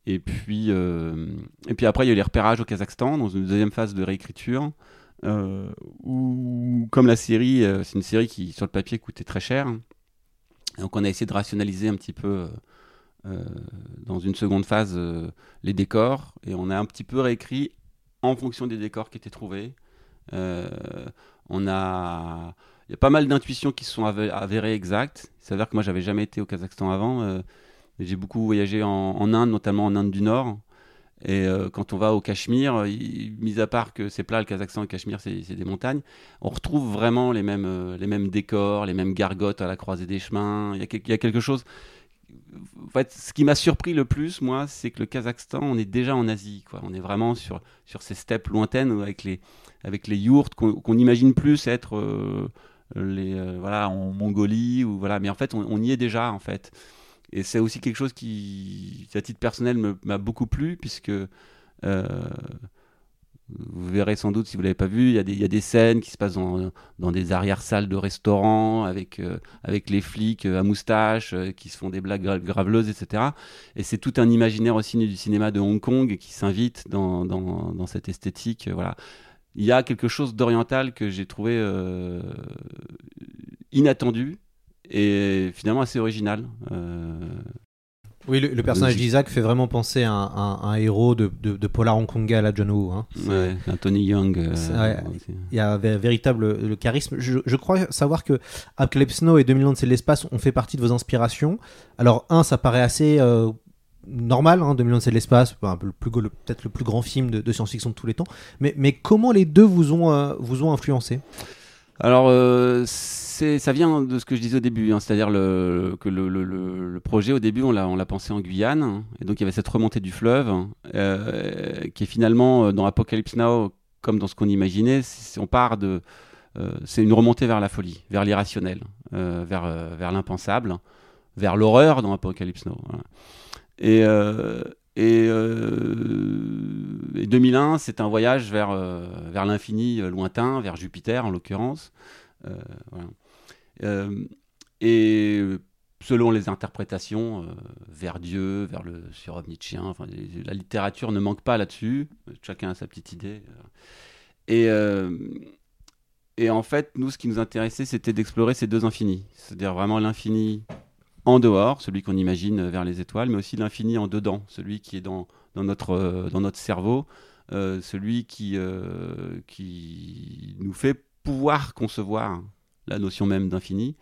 et puis et puis après il y a eu les repérages au Kazakhstan dans une deuxième phase de réécriture. où comme la série, c'est une série qui sur le papier coûtait très cher. Donc on a essayé de rationaliser un petit peu dans une seconde phase les décors et on a un petit peu réécrit en fonction des décors qui étaient trouvés. on a il y a pas mal d'intuitions qui sont avérées exactes. Il s'avère que moi, j'avais jamais été au Kazakhstan avant. J'ai beaucoup voyagé en, Inde, notamment en Inde du Nord. Et euh, quand on va au Cachemire, mis à part que c'est plat, le Kazakhstan et le Cachemire, c'est des montagnes, on retrouve vraiment les mêmes, euh, les mêmes décors, les mêmes gargotes à la croisée des chemins. Il y a, quelque chose. En fait, ce qui m'a surpris le plus, moi, c'est que le Kazakhstan, on est déjà en Asie. On est vraiment sur, sur ces steppes lointaines avec les, avec les yourtes qu'on imagine plus être les euh, voilà en Mongolie ou voilà mais en fait on, y est déjà en fait et c'est aussi quelque chose qui à titre personnel m'a beaucoup plu puisque euh, vous verrez sans doute si vous l'avez pas vu, il y, y, a des scènes qui se passent dans, dans des arrière-salles de restaurants avec, euh, avec les flics à moustache qui se font des blagues graveleuses, etc. Et c'est tout un imaginaire aussi du cinéma de Hong Kong qui s'invite dans, dans, dans, cette esthétique. voilà il y a quelque chose d'oriental que j'ai trouvé euh, inattendu et finalement assez original. Euh, oui, le, personnage d'Isaac fait vraiment penser à un, héros de, de, polar hongkongais à la John Woo. Hein. Ouais, un Tony Young. Euh, il y a un véritable le charisme. Je, crois savoir que Apocalypse Now et 2000 ans de l'espace ont fait partie de vos inspirations. Alors, un, ça paraît assez normal, hein, 2001 c'est de l'espace, peut-être le plus grand film de, science-fiction de tous les temps. Mais, mais comment les deux vous ont, euh, vous ont influencé? Alors, euh, ça vient de ce que je disais au début, hein, c'est-à-dire que le, projet au début on l'a pensé en Guyane, et donc il y avait cette remontée du fleuve, euh, qui est finalement dans Apocalypse Now, comme dans ce qu'on imaginait, on part de... c'est une remontée vers la folie, vers l'irrationnel, vers, l'impensable, vers l'horreur dans Apocalypse Now. Et, euh, et, 2001, euh, c'est un voyage vers, euh, vers l'infini lointain, vers Jupiter en l'occurrence. et selon les interprétations, vers Dieu, vers le surhomme nietzschéen. Enfin, la littérature ne manque pas là-dessus. Chacun a sa petite idée. Et, et en fait, nous, ce qui nous intéressait, c'était d'explorer ces deux infinis. C'est-à-dire vraiment l'infini en dehors, celui qu'on imagine vers les étoiles, mais aussi l'infini en dedans, celui qui est dans, dans, notre, euh, dans notre cerveau, euh, celui qui, euh, qui nous fait pouvoir concevoir la notion même d'infini.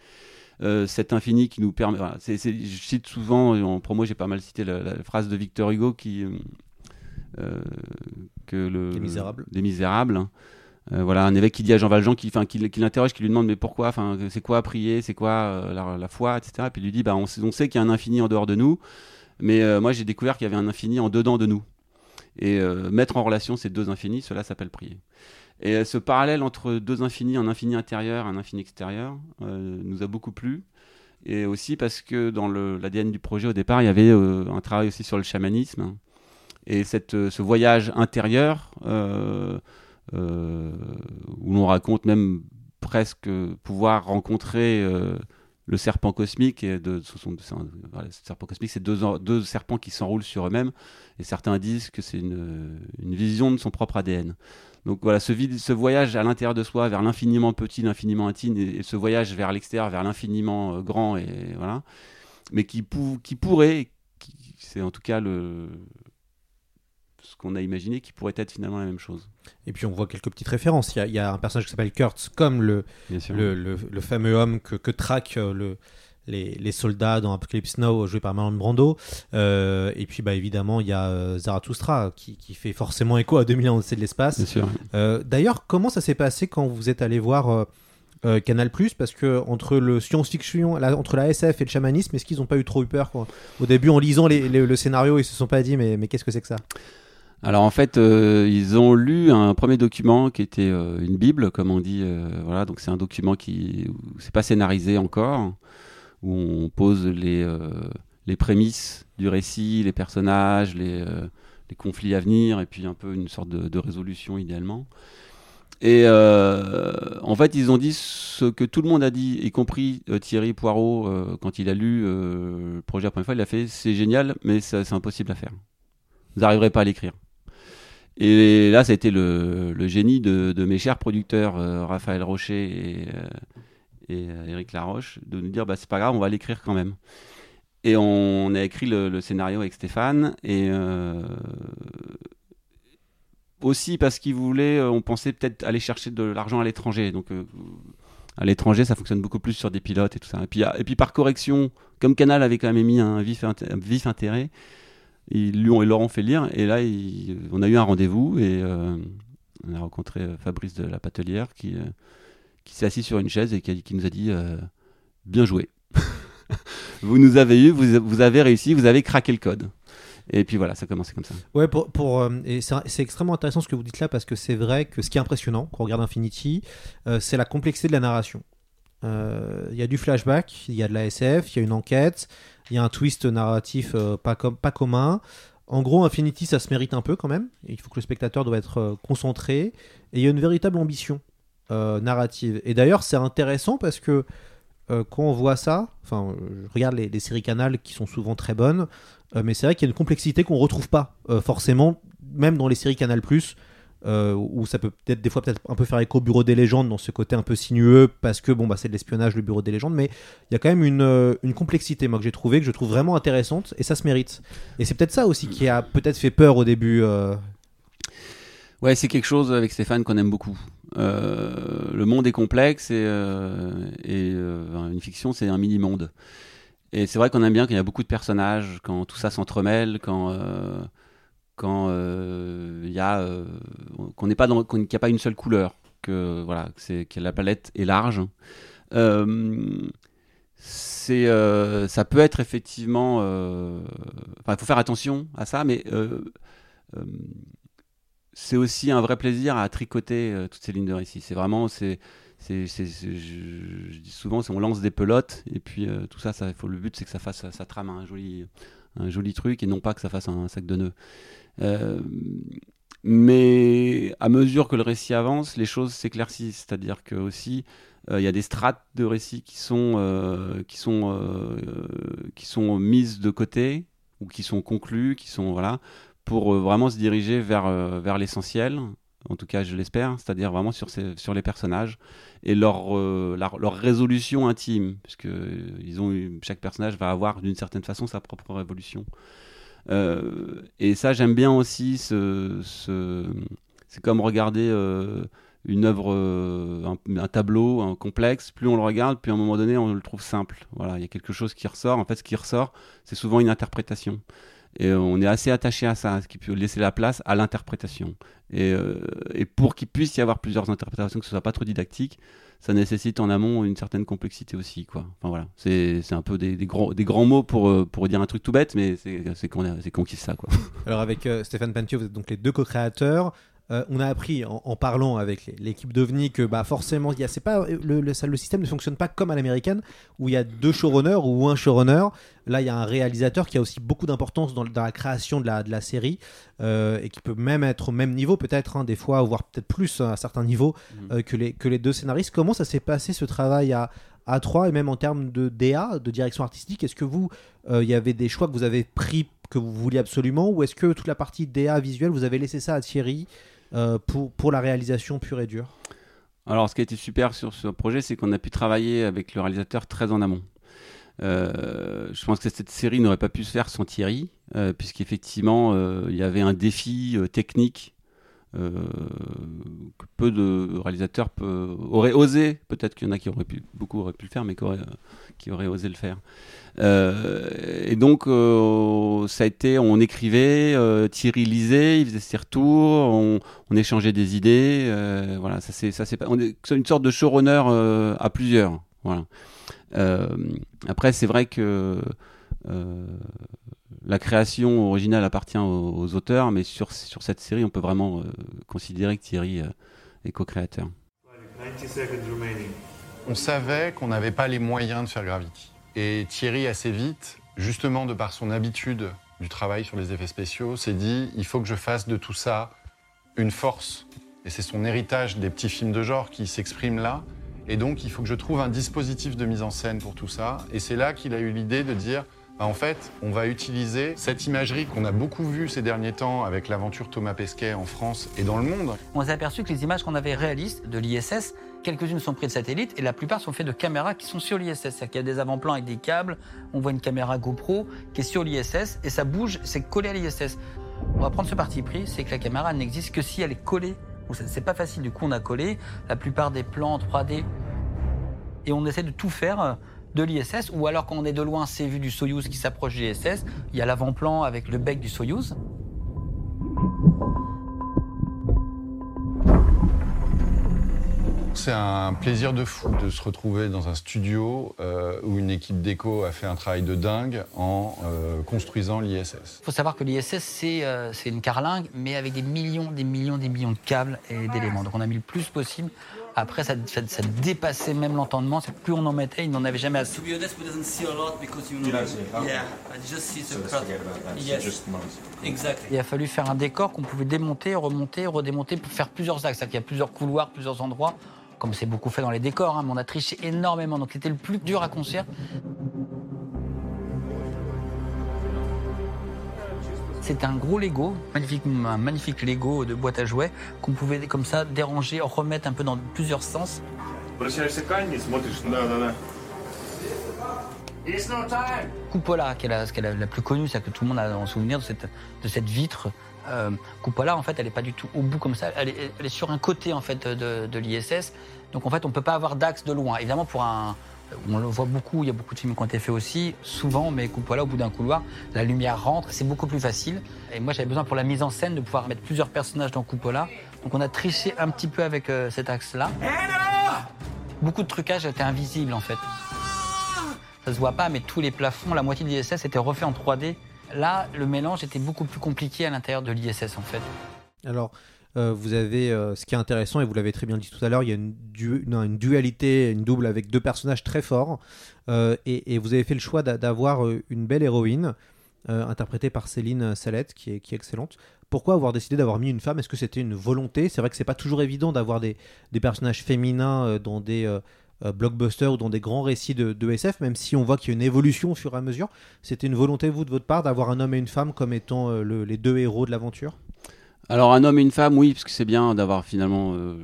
cet infini qui nous permet. je cite souvent, en promo, j'ai pas mal cité la, phrase de Victor Hugo qui. que le, Des Misérables. Des Misérables. Euh, voilà, un évêque qui dit à Jean Valjean, qui, qui, qui l'interroge, qui lui demande mais pourquoi, c'est quoi prier, c'est quoi euh, la, foi, etc. Et puis il lui dit, bah, on, sait qu'il y a un infini en dehors de nous, mais euh, moi j'ai découvert qu'il y avait un infini en dedans de nous. Et mettre en relation ces deux infinis, cela s'appelle prier. Et ce parallèle entre deux infinis, un infini intérieur, un infini extérieur, nous a beaucoup plu. Et aussi parce que dans l'ADN du projet au départ, il y avait un travail aussi sur le chamanisme. Et ce voyage intérieur où l'on raconte même presque pouvoir rencontrer euh, le serpent cosmique et de, ce serpent cosmique c'est deux, serpents qui s'enroulent sur eux-mêmes et certains disent que c'est une, vision de son propre ADN donc voilà ce, voyage à l'intérieur de soi vers l'infiniment petit l'infiniment intime et, ce voyage vers l'extérieur vers l'infiniment euh, grand et voilà mais qui pourrait c'est en tout cas le, ce qu'on a imaginé qui pourrait être finalement la même chose. Et puis on voit quelques petites références. Il y a, un personnage qui s'appelle Kurtz, comme le, le, le, fameux homme que, que traque euh, le, les, les, soldats dans Apocalypse Now, joué par Marlon Brando. Euh, et puis bah, évidemment, il y a euh, Zarathustra qui, qui, fait forcément écho à 2000 ans de l'espace. Euh, D'ailleurs, comment ça s'est passé quand vous êtes allé voir euh, Canal parce que entre le science-fiction, entre la SF et le chamanisme, est-ce qu'ils n'ont pas eu trop eu peur quoi? Au début, en lisant les- les- le scénario, ils se sont pas dit mais, mais qu'est-ce que c'est que ça? Alors en fait, euh, ils ont lu un premier document qui était euh, une bible, comme on dit. euh, voilà, donc c'est un document qui, c'est pas scénarisé encore, où on pose les les prémices du récit, les personnages, les les conflits à venir, et puis un peu une sorte de, de résolution idéalement. Et en fait, ils ont dit ce que tout le monde a dit, y compris Thierry Poirot, quand il a lu le projet la première fois, il a fait c'est génial, mais c'est impossible à faire. Vous n'arriverez pas à l'écrire. Et là, ça a été le, génie de, mes chers producteurs, euh, Raphaël Rocher et, euh, et euh, Eric Laroche, de nous dire bah, c'est pas grave, on va l'écrire quand même. Et on a écrit le, scénario avec Stéphane, et euh, aussi parce qu'il voulait, euh, on pensait peut-être aller chercher de l'argent à l'étranger. Donc euh, à l'étranger, ça fonctionne beaucoup plus sur des pilotes et tout ça. Et puis, et puis par correction, comme Canal avait quand même émis un vif intérêt, ils lui ont, ils leur ont fait lire. Et là, on a eu un rendez-vous et euh, on a rencontré euh, Fabrice de la Patelière qui, euh, qui s'est assis sur une chaise et qui, nous a dit Bien joué. vous nous avez eu, vous, vous avez réussi, vous avez craqué le code. Et puis voilà, ça a commencé comme ça. Ouais, pour, pour, c'est extrêmement intéressant ce que vous dites là parce que c'est vrai que ce qui est impressionnant quand on regarde Infinity, c'est la complexité de la narration. Euh, Il y a du flashback, il y a de la SF, il y a une enquête, il y a un twist narratif euh, pas, com- pas commun. En gros, Infinity, ça se mérite un peu quand même. Il faut que le spectateur doit être euh, concentré. Et il y a une véritable ambition narrative. Et d'ailleurs, c'est intéressant parce que quand on voit ça, enfin, je regarde les, séries canales qui sont souvent très bonnes, mais c'est vrai qu'il y a une complexité qu'on retrouve pas forcément, même dans les séries Canal+, euh, où ça peut peut-être des fois peut-être un peu faire écho au Bureau des légendes dans ce côté un peu sinueux parce que bon bah c'est de l'espionnage le Bureau des légendes, mais il y a quand même une, euh, une complexité moi que j'ai trouvé que je trouve vraiment intéressante et ça se mérite. Et c'est peut-être ça aussi qui a peut-être fait peur au début. euh, Ouais, c'est quelque chose avec Stéphane qu'on aime beaucoup. Euh, le monde est complexe et, et une fiction, c'est un mini-monde. Et c'est vrai qu'on aime bien quand il y a beaucoup de personnages, quand tout ça s'entremêle, quand quand euh, il a euh, qu'il n'y a pas une seule couleur, que voilà, c'est que la palette est large. Euh, c'est ça peut être effectivement il faut faire attention à ça mais c'est aussi un vrai plaisir à tricoter toutes ces lignes de récit c'est vraiment c'est je, dis souvent on lance des pelotes et puis tout ça ça faut le but c'est que ça fasse ça trame un joli un joli truc et non pas que ça fasse un sac de nœuds Euh, mais à mesure que le récit avance, les choses s'éclaircissent. C'est-à-dire que aussi, euh, il y a des strates de récits qui sont, euh, qui sont, qui sont mises de côté ou qui sont conclues, qui sont voilà, pour vraiment se diriger vers, vers l'essentiel. En tout cas, je l'espère, c'est-à-dire vraiment sur, les personnages et leur, euh, résolution intime, puisque euh, chaque personnage va avoir d'une certaine façon sa propre révolution. Euh, et ça, j'aime bien aussi. Ce, ce- c'est comme regarder une œuvre, un, un tableau un complexe. Plus on le regarde, plus à un moment donné, on le trouve simple. Voilà, il y a quelque chose qui ressort. En fait, ce qui ressort, c'est souvent une interprétation. Et euh, on est assez attaché à ça, ce qui peut laisser la place à l'interprétation. Et, euh, et pour qu'il puisse y avoir plusieurs interprétations, que ce soit pas trop didactique, ça nécessite en amont une certaine complexité aussi. Quoi. Enfin, voilà. C'est un peu des, grands, des grands mots pour, euh, pour dire un truc tout bête, mais c'est qu'on qu'on kiffe ça. Quoi. Alors avec Stéphane Pantio, vous êtes donc les deux co-créateurs. Euh, on a appris en, en parlant avec l'équipe d'OVNI que bah, forcément, il y a- pas, le, le, ça- le système ne fonctionne pas comme à l'américaine où il y a deux showrunners ou un showrunner. Là, il y a un réalisateur qui a aussi beaucoup d'importance dans, dans la création de la, de la série euh, et qui peut même être au même niveau, peut-être, hein, des fois, voire peut-être plus à certains niveaux euh, que, les, que les deux scénaristes. Comment ça s'est passé ce travail à, à trois et même en termes de DA, de direction artistique? Est-ce que vous, euh, il y avait des choix que vous avez pris que vous vouliez absolument ou est-ce que toute la partie DA visuelle, vous avez laissé ça à Thierry euh, pour, la réalisation pure et dure Alors, ce qui a été super sur ce projet, c'est qu'on a pu travailler avec le réalisateur très en amont. Euh, je pense que cette série n'aurait pas pu se faire sans Thierry, euh, puisqu'effectivement, il y avait un défi technique que peu de réalisateurs auraient osé. Peut-être qu'il y en a qui auraient pu, beaucoup auraient pu le faire, mais qui auraient, osé le faire. Euh, et donc, euh, ça a été, on écrivait, euh, Thierry lisait, il faisait ses retours, on, échangeait des idées. euh, voilà, ça c'est, une sorte de showrunner euh, à plusieurs. Voilà. Euh, après, c'est vrai que euh, la création originale appartient aux, auteurs, mais sur, sur cette série, on peut vraiment euh, considérer que Thierry euh, est co-créateur. On savait qu'on n'avait pas les moyens de faire Gravity. Et Thierry, assez vite, justement de par son habitude du travail sur les effets spéciaux, s'est dit il faut que je fasse de tout ça une force. Et c'est son héritage des petits films de genre qui s'exprime là. Et donc, il faut que je trouve un dispositif de mise en scène pour tout ça. Et c'est là qu'il a eu l'idée de dire en fait, on va utiliser cette imagerie qu'on a beaucoup vue ces derniers temps avec l'aventure Thomas Pesquet en France et dans le monde. On s'est aperçu que les images qu'on avait réalistes de l'ISS, quelques-unes sont prises de satellites et la plupart sont faites de caméras qui sont sur l'ISS. C'est-à-dire qu'il y a des avant-plans avec des câbles, on voit une caméra GoPro qui est sur l'ISS et ça bouge, c'est collé à l'ISS. On va prendre ce parti pris, c'est que la caméra n'existe que si elle est collée. C'est pas facile, du coup on a collé la plupart des plans en 3D et on essaie de tout faire euh, de l'ISS ou alors quand on est de loin, c'est vu du Soyuz qui s'approche de l'ISS, il y a l'avant-plan avec le bec du Soyuz. C'est un plaisir de fou de se retrouver dans un studio euh, où une équipe d'éco a fait un travail de dingue en euh, construisant l'ISS. Il faut savoir que l'ISS, c'est euh, c'est une carlingue, mais avec des millions, des millions, des millions de câbles et d'éléments. Donc on a mis le plus possible. Après, ça, ça- ça dépassait même l'entendement. C'est que Plus on en mettait, il n'en avait jamais assez. Il a fallu faire un décor qu'on pouvait démonter, remonter, redémonter pour faire plusieurs axes. Qu'il y a plusieurs couloirs, plusieurs endroits, comme c'est beaucoup fait dans les décors, hein, mais on a triché énormément. Donc c'était le plus dur à construire. C'est un gros Lego, magnifique, un magnifique Lego de boîte à jouets qu'on pouvait comme ça déranger, remettre un peu dans plusieurs sens. Coupola, qui est la, plus connue, c'est que tout le monde a en souvenir de cette, de cette vitre. Euh, Coupola, en fait, elle n'est pas du tout au bout comme ça. Elle est, sur un côté en fait de, de l'ISS. Donc en fait, on ne peut pas avoir d'axe de loin. Évidemment, pour un, on le voit beaucoup. Il y a beaucoup de films qui ont été faits aussi, souvent. Mais Cupola, au bout d'un couloir, la lumière rentre, c'est beaucoup plus facile. Et moi, j'avais besoin pour la mise en scène de pouvoir mettre plusieurs personnages dans Cupola. Donc on a triché un petit peu avec euh, cet axe-là. Beaucoup de trucage était invisible en fait. Ça se voit pas, mais tous les plafonds, la moitié de l'ISS était refait en 3D. Là, le mélange était beaucoup plus compliqué à l'intérieur de l'ISS en fait. Alors, euh, vous avez euh, ce qui est intéressant, et vous l'avez très bien dit tout à l'heure, il y a une, dualité, une double avec deux personnages très forts. euh, et, vous avez fait le choix d'a- d'avoir une belle héroïne, interprétée par Céline Salette, qui est, excellente. Pourquoi avoir décidé d'avoir mis une femme? Est-ce que c'était une volonté? C'est vrai que c'est pas toujours évident d'avoir des, personnages féminins dans des blockbusters ou dans des grands récits de, SF, même si on voit qu'il y a une évolution au fur et à mesure. C'était une volonté, vous, de votre part, d'avoir un homme et une femme comme étant le- les deux héros de l'aventure? Alors un homme et une femme, oui, parce que c'est bien d'avoir finalement euh,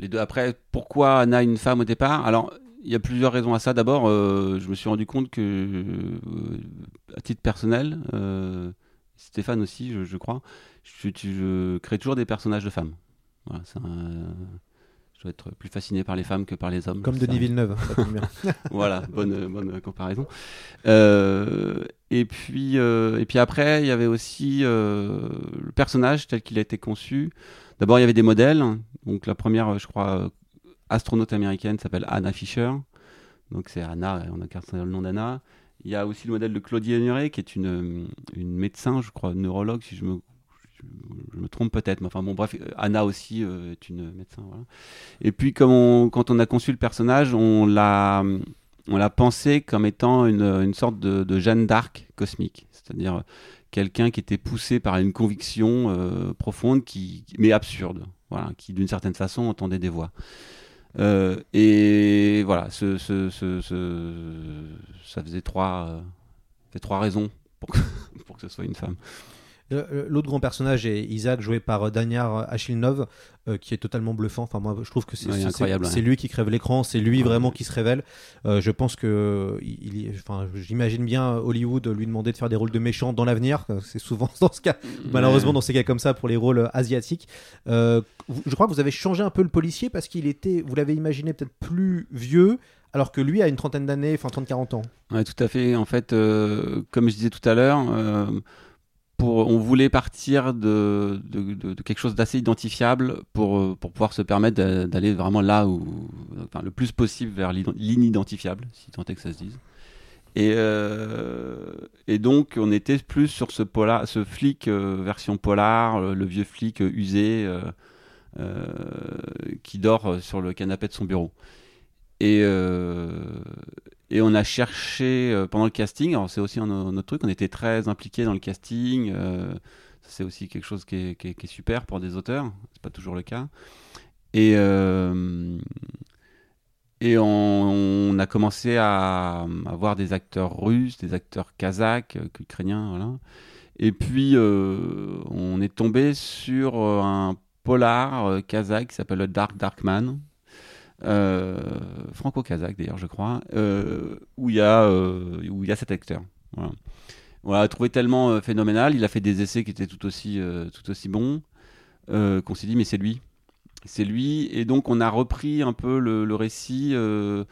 les deux. Après, pourquoi Anna une femme au départ? Alors, il y a plusieurs raisons à ça. D'abord, euh, je me suis rendu compte que, euh, à titre personnel, Stéphane aussi, je, crois, je- je crée toujours des personnages de femmes. Voilà, c'est un- être plus fasciné par les femmes que par les hommes. Comme Denis Villeneuve, voilà, bonne, bonne comparaison. Euh, et, puis, euh, et puis après, il y avait aussi euh, le personnage tel qu'il a été conçu. D'abord, il y avait des modèles. Donc la première, je crois, astronaute américaine s'appelle Anna Fisher. Donc c'est Anna, on a carte le nom d'Anna. Il y a aussi le modèle de Claudie Honoré, qui est une, une médecin, je crois, neurologue, si je me, je me trompe peut-être. Mais enfin bon, bref, Anna aussi euh, est une médecin. Et puis, comme quand on a conçu le personnage, on l'a, pensé comme étant une, une sorte de, de Jeanne d'Arc cosmique, c'est-à-dire quelqu'un qui était poussé par une conviction euh, profonde, qui, mais absurde, voilà, qui d'une certaine façon entendait des voix. Euh, et voilà, ce, ce- ce- ça faisait trois, euh, trois raisons pour que, pour que ce soit une femme. Euh, L'autre grand personnage est Isaac, joué par euh, Danyar Achilnov, euh, qui est totalement bluffant. Enfin, moi, je trouve que c'est Ouais, lui qui crève l'écran, c'est lui vraiment qui se révèle. Euh, je pense que, il, il- enfin, j'imagine bien Hollywood lui demander de faire des rôles de méchants dans l'avenir. C'est souvent dans ce cas, malheureusement, dans ces cas comme ça pour les rôles euh, asiatiques. Euh, je crois que vous avez changé un peu le policier parce qu'il était, vous l'avez imaginé peut-être plus vieux, alors que lui a une trentaine d'années, enfin 30-40 ans. Ouais, tout à fait. En fait, euh, comme je disais tout à l'heure, euh, on voulait partir de, quelque chose d'assez identifiable pour, euh, pouvoir se permettre d'a- d'aller vraiment là où, le plus possible vers l'inidentifiable, si tant est que ça se dise. Et, euh, donc, on était plus sur ce, ce flic euh, version polar, le, vieux flic usé qui dort sur le canapé de son bureau. Et, et on a cherché euh, pendant le casting, alors c'est aussi un, un autre truc, on était très impliqués dans le casting. euh, c'est aussi quelque chose qui est, super pour des auteurs, c'est pas toujours le cas. Et, euh, et on, a commencé à, à voir des acteurs russes, des acteurs kazakhs, ukrainiens, voilà. Et puis on est tombé sur un polar kazakh qui s'appelle le Dark Darkman, franco-kazakh d'ailleurs, je crois, euh, où il y a euh, il y a cet acteur. Voilà. Voilà, trouvé tellement euh, phénoménal. Il a fait des essais qui étaient tout aussi euh, tout aussi bons euh, qu'on s'est dit mais c'est lui, c'est lui. Et donc on a repris un peu le, récit euh,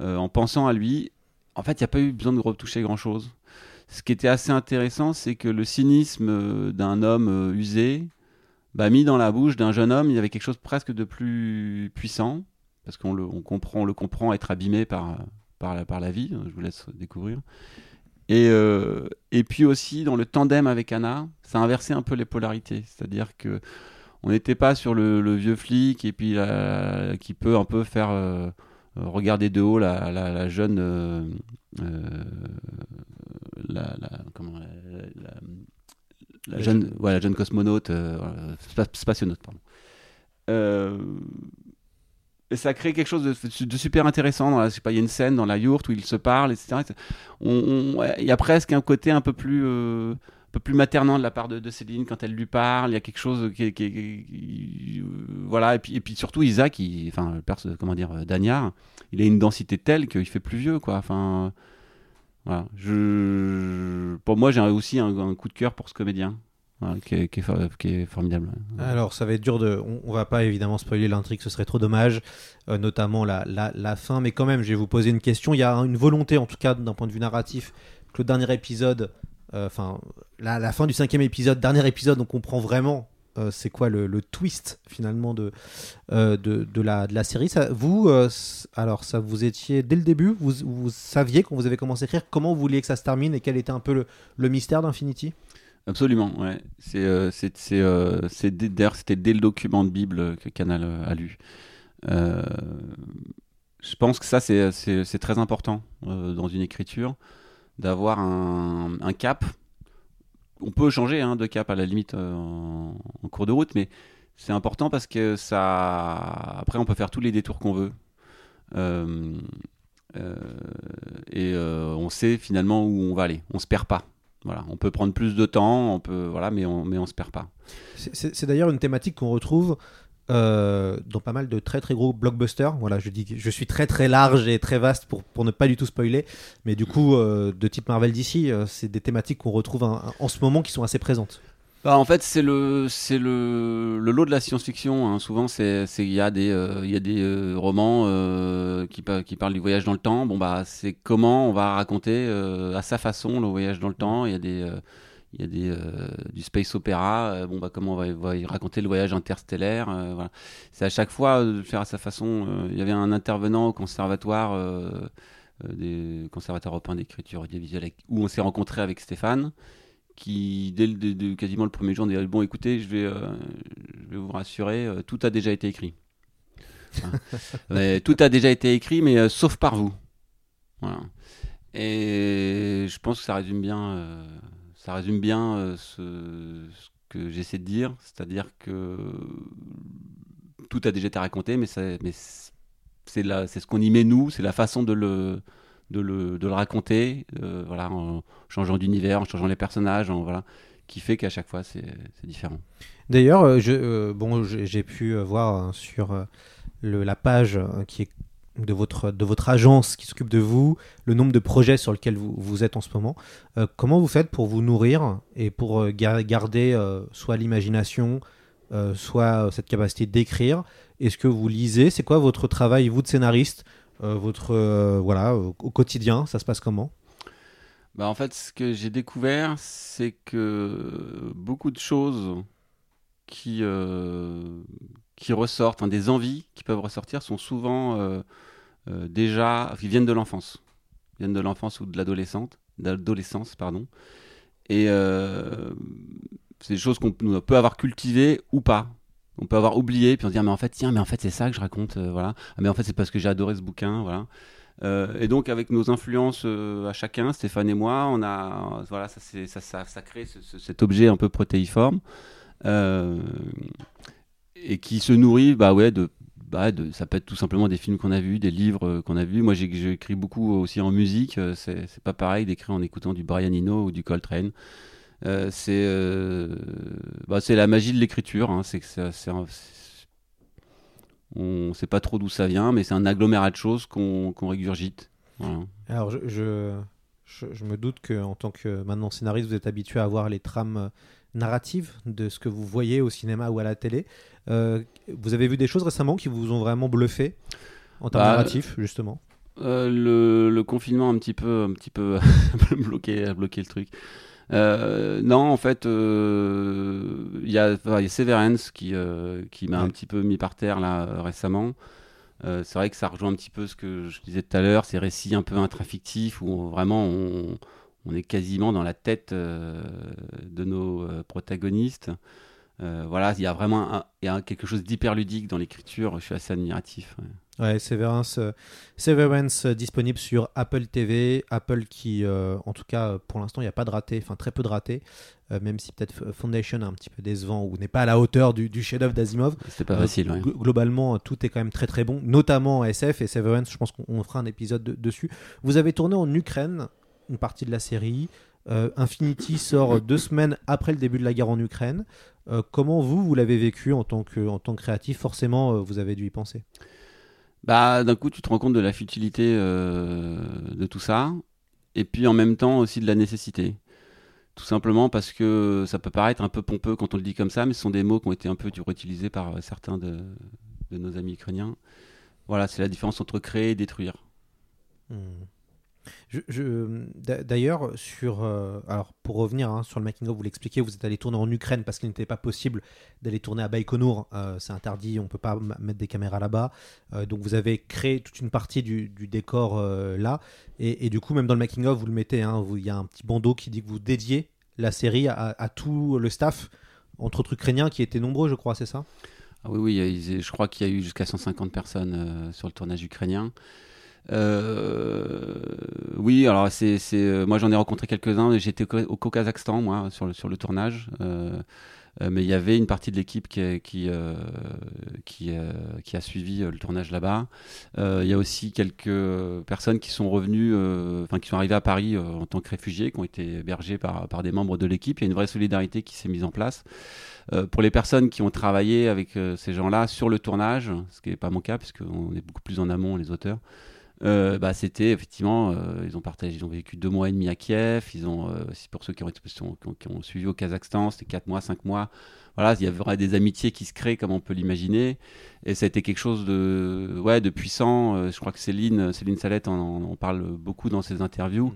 euh, en pensant à lui. En fait, il n'y a pas eu besoin de retoucher grand chose. Ce qui était assez intéressant, c'est que le cynisme euh, d'un homme euh, usé, bah, mis dans la bouche d'un jeune homme, il y avait quelque chose presque de plus puissant, parce qu'on le, on comprend, on le comprend être abîmé par, par, la, par la vie, je vous laisse découvrir. Et, euh, et puis aussi, dans le tandem avec Anna, ça a inversé un peu les polarités, c'est-à-dire que on n'était pas sur le, le vieux flic et puis la- qui peut un peu faire euh, regarder de haut la, la- la jeune euh, la, la- comment jeune jeune- ouais, la jeune cosmonaute spationaute pardon. Euh, et ça crée quelque chose de, super intéressant. Dans la, je pas, il y a une scène dans la yourte où ils se parlent, etc. Il y a presque un côté un peu plus, euh, un peu plus maternant de la part de, Céline quand elle lui parle. Il y a quelque chose qui, euh, voilà. Et puis, et puis surtout Isaac, il- enfin, le perso- comment dire, euh, Dagnard, il a une densité telle qu'il fait plus vieux, quoi. Enfin, pour moi, j'ai aussi un coup de cœur pour ce comédien. Qui, est, formidable. Alors, ça va être dur de. On, on va pas évidemment spoiler l'intrigue, ce serait trop dommage, euh, notamment la, la, la fin. Mais quand même, je vais vous poser une question. Il y a une volonté, en tout cas, d'un point de vue narratif, que le dernier épisode, euh, enfin, la, la fin du cinquième épisode, dernier épisode, on comprend vraiment. euh, c'est quoi le, le twist finalement de, de, de la, de la série Vous, alors ça vous étiez dès le début, vous, vous saviez quand vous avez commencé à écrire comment vous vouliez que ça se termine et quel était un peu le, le mystère d'Infinity? Absolument, ouais. C'est, euh, c'est, c'est, euh, d'ailleurs, c'était dès le document de Bible que Canal euh, a lu. Je pense que ça, c'est, c'est, c'est très important dans une écriture, d'avoir un, cap. On peut changer hein, de cap à la limite en, en cours de route, mais c'est important parce que ça. Après, on peut faire tous les détours qu'on veut. Et on sait finalement où on va aller. On se perd pas. Voilà, on peut prendre plus de temps, on peut, voilà, mais on, mais on se perd pas. C'est- d'ailleurs une thématique qu'on retrouve euh, dans pas mal de très très gros blockbusters. Voilà, je dis je suis très très large et très vaste pour, pour ne pas du tout spoiler, mais du coup, euh, de type Marvel d'ici, c'est des thématiques qu'on retrouve en ce moment qui sont assez présentes. Bah, en fait, c'est le, c'est le, le lot de la science-fiction. hein. Souvent, c'est, il y a des, euh, des euh, romans euh, qui, pa- qui parlent du voyage dans le temps. Bon, bah, c'est comment on va raconter euh, à sa façon le voyage dans le temps. Il y a des, il y a des, du space opéra. bon, bah, comment on va, raconter le voyage interstellaire. C'est à chaque fois de faire à sa façon. Il y avait un intervenant au conservatoire, des conservateurs européens d'écriture audiovisuelle, où on s'est rencontré avec Stéphane qui, dès le, de- de- quasiment le premier jour, dit Bon, écoutez, je vais, euh, je vais vous rassurer, euh, tout a déjà été écrit. Mais tout a déjà été écrit, mais euh, sauf par vous. Voilà. Et je pense que ça résume bien, ça résume bien ce, ce que j'essaie de dire, c'est-à-dire que tout a déjà été raconté, mais, ça- mais c'est la- c'est ce qu'on y met nous, c'est la façon de le, de le, de le raconter, euh, voilà, en changeant d'univers, en changeant les personnages, en, voilà, qui fait qu'à chaque fois c'est différent. D'ailleurs, euh, je, euh, bon, j'ai pu voir hein, sur le- la page euh, qui est de votre, de votre agence qui s'occupe de vous, le nombre de projets sur lesquels vous, vous êtes en ce moment. Comment vous faites pour vous nourrir et pour gar- garder soit l'imagination, soit cette capacité d'écrire? Est-ce que vous lisez? C'est quoi votre travail, vous de scénariste votre euh, voilà au quotidien ça se passe comment? Bah, en fait, ce que j'ai découvert, c'est que beaucoup de choses qui, euh, qui ressortent, des envies qui peuvent ressortir, sont souvent euh, euh, déjà, qui viennent de l'enfance, viennent de l'enfance ou de l'adolescente, d'adolescence, pardon. Et euh, c'est des choses qu'on peut avoir cultivées ou pas. On peut avoir oublié, puis on se dit, ah, mais en fait, tiens, mais en fait, c'est ça que je raconte, euh, voilà. Ah, mais en fait, c'est parce que j'ai adoré ce bouquin, voilà. Euh, et donc avec nos influences euh, à chacun, Stéphane et moi, on a voilà ça ça, ça, crée ce- ce- cet objet un peu protéiforme et qui se nourrit bah ouais de bah de ça peut être tout simplement des films qu'on a vus, des livres qu'on a vus. Moi écrit beaucoup aussi en musique. euh, c'est pas pareil d'écrire en écoutant du Brian Eno ou du Coltrane. Euh, c'est euh, bah, la magie de l'écriture. hein. C'est que on sait pas trop d'où ça vient, mais c'est un agglomérat de choses qu'on qu'on régurgite. Voilà. Alors, je, je, je, je me doute que en tant que maintenant scénariste, vous êtes habitué à voir les trames euh, narratives de ce que vous voyez au cinéma ou à la télé. Euh, vous avez vu des choses récemment qui vous ont vraiment bluffé en termes Bah, narratifs, justement? Euh, le, le confinement a un petit peu, un petit peu bloqué, a bloqué le truc. Euh, non, en fait, euh, il y, a, enfin, il y a Severance qui, euh, qui m'a un petit peu mis par terre là récemment. C'est vrai que ça rejoint un petit peu ce que je disais tout à l'heure, ces récits un peu intrafictifs où on- vraiment on, on est quasiment dans la tête de nos protagonistes. Voilà, il y a vraiment un- y a quelque chose d'hyper ludique dans l'écriture. Je suis assez admiratif. ouais. Ouais, Severance, euh, Severance euh, disponible sur Apple TV. Apple qui, euh, en tout cas, euh, pour l'instant, il n'y a pas de raté, enfin très peu de ratés, euh, même si peut-être Foundation est un petit peu décevant ou n'est pas à la hauteur du, du chef-d'œuvre d'Asimov. C'était pas facile, ouais. glo- Globalement, euh, tout est quand même très très bon, notamment en SF et Severance. Je pense qu'on on fera un épisode de- dessus. Vous avez tourné en Ukraine une partie de la série. Euh, Infinity sort deux semaines après le début de la guerre en Ukraine. Euh, comment vous, vous l'avez vécu en tant que, en tant que créatif? Forcément, euh, vous avez dû y penser. Bah, d'un coup, tu te rends compte de la futilité euh, de tout ça, et puis en même temps aussi de la nécessité. Tout simplement parce que ça peut paraître un peu pompeux quand on le dit comme ça, mais ce sont des mots qui ont été un peu utilisés par euh, certains de, nos amis ukrainiens. Voilà, c'est la différence entre créer et détruire. Hmm. D'ailleurs, sur, euh, alors pour revenir hein, sur le making of, vous l'expliquez, vous êtes allé tourner en Ukraine parce qu'il n'était pas possible d'aller tourner à Baïkonour. euh, c'est interdit, on peut pas mettre des caméras là-bas. Euh, donc vous avez créé toute une partie du, décor là, et, du coup même dans le making of, vous le mettez. hein, Il y a un petit bandeau qui dit que vous dédiez la série à, tout le staff, entre autres ukrainiens qui étaient nombreux, je crois, c'est ça? Ah oui, oui, je crois qu'il y a eu jusqu'à 150 personnes sur le tournage ukrainien. Euh, oui, alors c'est, euh, moi j'en ai rencontré quelques-uns. J'étais au, au Kazakhstan, moi, sur le, sur le tournage. Euh, mais il y avait une partie de l'équipe qui, qui, qui, a suivi le tournage là-bas. Il y a aussi quelques personnes qui sont revenues, enfin qui sont arrivées à Paris en tant que réfugiés, qui ont été hébergés par, par des membres de l'équipe. Il y a une vraie solidarité qui s'est mise en place. Pour les personnes qui ont travaillé avec ces gens-là sur le tournage, ce qui n'est pas mon cas, puisqu'on est beaucoup plus en amont, les auteurs, euh, bah, c'était effectivement, euh, ils ont partagé, ils ont vécu deux mois et demi à Kiev, ils ont, euh, pour ceux qui ont, été- qui ont, qui ont- qui ont suivi au Kazakhstan, c'était quatre mois, cinq mois. Voilà, il y avait des amitiés qui se créent comme on peut l'imaginer, et ça a été quelque chose de, ouais, de puissant. Euh, je crois que Céline, Céline Salette en, en parle beaucoup dans ses interviews.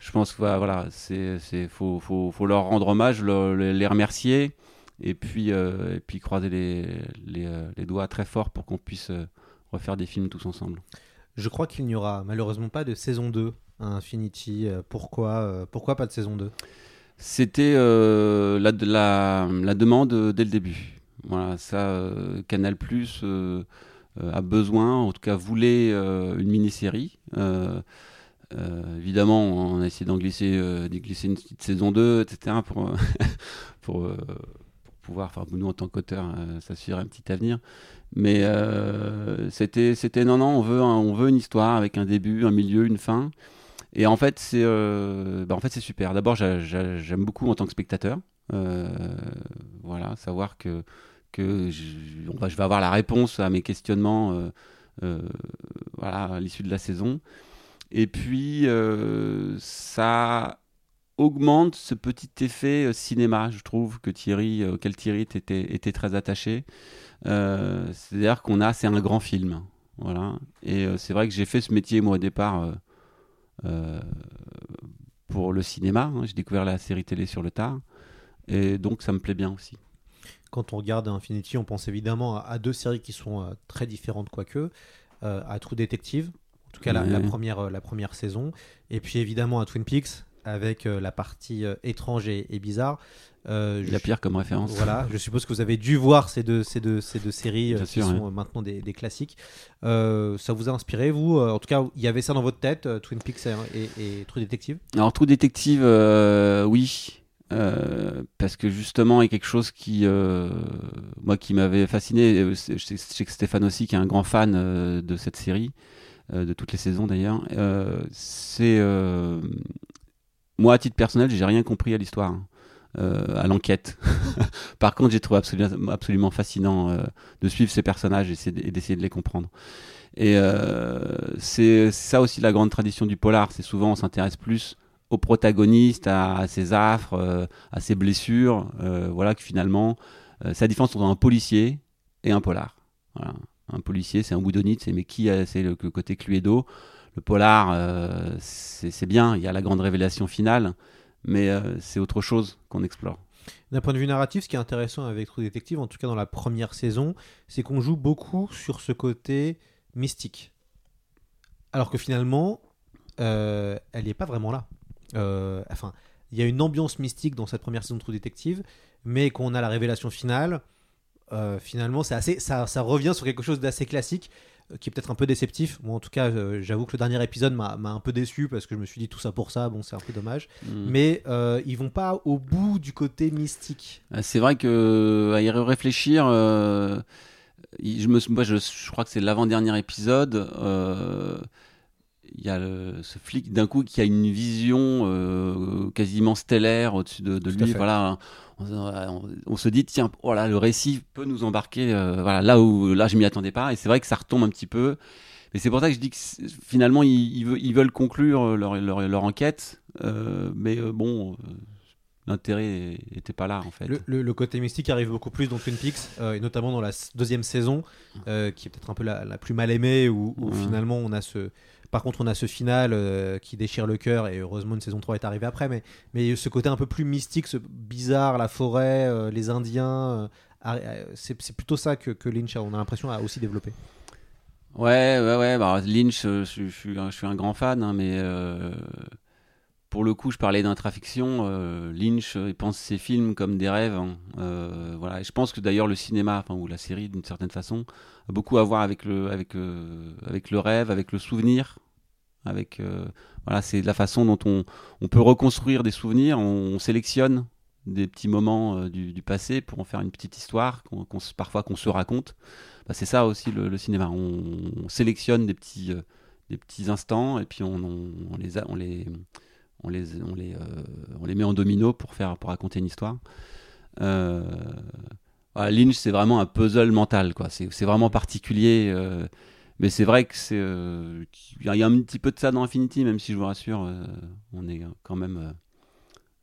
Je pense que voilà, c'est, faut, faut, faut leur rendre hommage, les remercier, et puis, euh, et puis croiser les, les, les doigts très fort pour qu'on puisse refaire des films tous ensemble. Je crois qu'il n'y aura malheureusement pas de saison 2 à Infinity. Euh, Pourquoi, euh, pourquoi pas de saison 2 C'était euh, la, demande dès le début. Voilà, ça, Canal Plus a besoin, en tout cas voulait une mini-série. Évidemment, on a essayé d'en glisser, glisser une petite saison 2, etc. pour, pour, pouvoir, enfin, nous en tant qu'auteurs, euh, s'assurer un petit avenir. Mais euh, c'était, c'était non, non, on veut, on veut une histoire avec un début, un milieu, une fin. Et en fait, c'est, euh, bah, en fait, c'est super. D'abord, j'a- j'a- j'aime beaucoup en tant que spectateur. Euh, voilà, savoir que, que je, je vais avoir la réponse à mes questionnements voilà, à l'issue de la saison. Et puis, ça augmente ce petit effet cinéma, je trouve, que Thierry, auquel Thierry était très attaché. Euh, C'est-à-dire qu'on a, c'est un grand film. Voilà. Et euh, c'est vrai que j'ai fait ce métier, moi, au départ, euh, pour le cinéma. hein. J'ai découvert la série télé sur le tard. Et donc, ça me plaît bien aussi. Quand on regarde Infinity, on pense évidemment à, à deux séries qui sont euh, très différentes, quoique. Euh, à True Detective, en tout cas la, première, euh, la première saison. Et puis évidemment à Twin Peaks, avec la partie étrange et, et bizarre. Euh, La pire comme référence. Voilà, je suppose que vous avez dû voir ces deux, ces deux, ces deux séries euh, qui sûr, sont ouais. euh, maintenant des, des classiques. Euh, ça vous a inspiré, vous En tout cas, il y avait ça dans votre tête, Twin Peaks et, et, True Detective? Alors, Trou Détective, euh, oui. Parce que justement, il y a quelque chose qui, moi, qui m'avait fasciné. c'est- Je sais, que Stéphane aussi, qui est un grand fan de cette série, de toutes les saisons d'ailleurs. c'est moi, à titre personnel, j'ai rien compris à l'histoire, hein, à l'enquête. Par contre, j'ai trouvé absolument, fascinant euh, de suivre ces personnages et essayer de- et d'essayer de les comprendre. Et euh, c'est ça aussi la grande tradition du polar. C'est souvent on s'intéresse plus au protagoniste, à, ses affres, euh, à ses blessures. euh, voilà que finalement, euh, c'est la différence entre un policier et un polar. Un policier, c'est un boudonite, c'est mais qui c'est le, le côté Cluedo. Le polar, euh, c'est bien. Il y a la grande révélation finale, mais euh, c'est autre chose qu'on explore. D'un point de vue narratif, ce qui est intéressant avec True Detective, en tout cas dans la première saison, c'est qu'on joue beaucoup sur ce côté mystique. Alors que finalement, euh, elle n'y est pas vraiment là. Euh, enfin, il y a une ambiance mystique dans cette première saison de True Detective, mais quand on a la révélation finale, finalement, c'est assez, ça, revient sur quelque chose d'assez classique, qui est peut-être un peu déceptif. Moi, en tout cas, euh, j'avoue que le dernier épisode m'a un peu déçu parce que je me suis dit tout ça pour ça, bon, c'est un peu dommage. Mm. Mais euh, ils vont pas au bout du côté mystique. Euh, C'est vrai que à y réfléchir, euh, je me, moi, je, je crois que c'est l'avant-dernier épisode. Il y a le- ce flic d'un coup qui a une vision euh, quasiment stellaire au-dessus de, de lui. Voilà, on, on- on se dit tiens, voilà, le récit peut nous embarquer. euh, voilà, là où là je m'y attendais pas. Et c'est vrai que ça retombe un petit peu. Mais c'est pour ça que je dis que finalement ils, ils veulent, conclure leur, leur, leur enquête. euh, mais bon. L'intérêt était pas là en fait. Le, le- le côté mystique arrive beaucoup plus dans Twin Peaks, euh, et notamment dans la deuxième saison, euh, qui est peut-être un peu la, la plus mal aimée, où, finalement on a ce. Par contre, on a ce final euh, qui déchire le cœur, et heureusement une saison 3 est arrivée après, mais, mais ce côté un peu plus mystique, ce bizarre, la forêt, euh, les Indiens, euh, c'est plutôt ça que, Lynch, on a l'impression, a aussi développé. Ouais, ouais, ouais. Bah, Lynch, je, suis un- grand fan, hein, mais pour le coup, je parlais d'intrafiction. Lynch, pense ses films comme des rêves. hein. Voilà. Je pense que d'ailleurs le cinéma, ou la série, d'une certaine façon, a beaucoup à voir avec le, avec le rêve, avec le souvenir, avec euh, voilà, c'est la façon dont on, on peut reconstruire des souvenirs. On, on sélectionne des petits moments euh, du, passé pour en faire une petite histoire, qu'on, parfois qu'on se raconte. Bah, c'est ça aussi le, cinéma. On, on sélectionne des petits, euh, des petits instants et puis on, les, on les, on les, on les, on les met en domino pour faire, pour raconter une histoire. Voilà, Lynch, c'est vraiment un puzzle mental, quoi. C'est, c'est vraiment particulier. Mais c'est vrai que c'est, euh, il y a- un petit peu de ça dans Infinity, même si je vous rassure, euh, on est quand même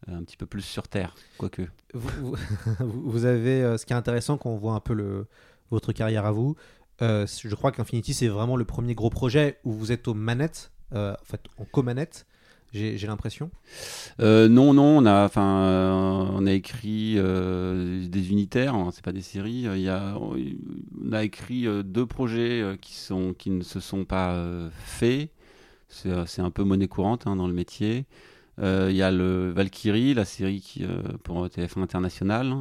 euh, un petit peu plus sur Terre, quoique. Vous, vous- avez euh, ce qui est intéressant quand on voit un peu votre carrière à vous. euh, je crois qu'Infinity c'est vraiment le premier gros projet où vous êtes aux manettes, euh, en fait en co-manette. J'ai l'impression. Euh, non, non, on a, enfin, euh, on a écrit euh, des unitaires, hein, c'est pas des séries. Il y on a écrit deux projets qui sont, qui ne se sont pas faits. C'est, un peu monnaie courante hein, dans le métier. Il y a le Valkyrie, la série qui pour TF1 International.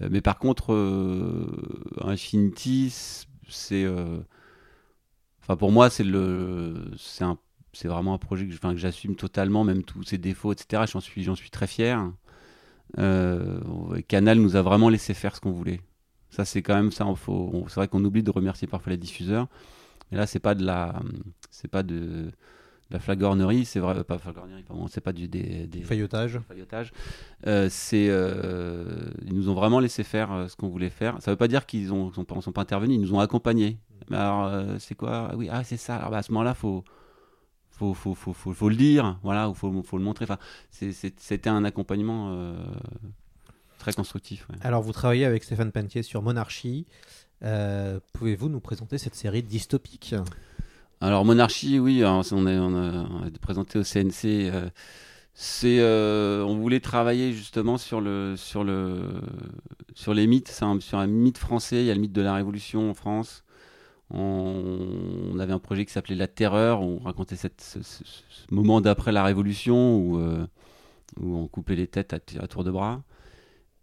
Mais par contre, Infinity, c'est, enfin pour moi, c'est le, c'est un c'est vraiment un projet que, que j'assume totalement, même tous ses défauts, etc. J'en suis, j'en suis très fier. Euh, Canal nous a vraiment laissé faire ce qu'on voulait. Ça, c'est quand même ça. C'est vrai qu'on oublie de remercier parfois les diffuseurs. Mais là, c'est pas de la, c'est pas de, la flagornerie, c'est vrai, pas flagornerie, pardon, c'est pas du des, des feuilletage. Euh, c'est, euh, ils nous ont vraiment laissé faire ce qu'on voulait faire. Ça veut pas dire qu'ils ont, sont pas, sont pas intervenus, ils nous ont accompagnés. Mais alors, c'est quoi? Ah Oui, ah c'est ça. Alors, bah, à ce moment-là, faut faut, faut, faut, faut, faut le dire, voilà, ou faut, faut le montrer. Enfin, c'était un accompagnement euh, très constructif. ouais. Alors, vous travaillez avec Stéphane Pentier sur Monarchie. Euh, Pouvez-vous nous présenter cette série dystopique? Alors Monarchie, oui, alors, on, a, on a présenté au CNC. euh, c'est, euh, on voulait travailler justement sur le, sur le, sur les mythes. Un, sur un mythe français. Il y a le mythe de la Révolution en France. On, avait un projet qui s'appelait La Terreur. On racontait ce, moment d'après la Révolution où, euh, on coupait les têtes à, tour de bras.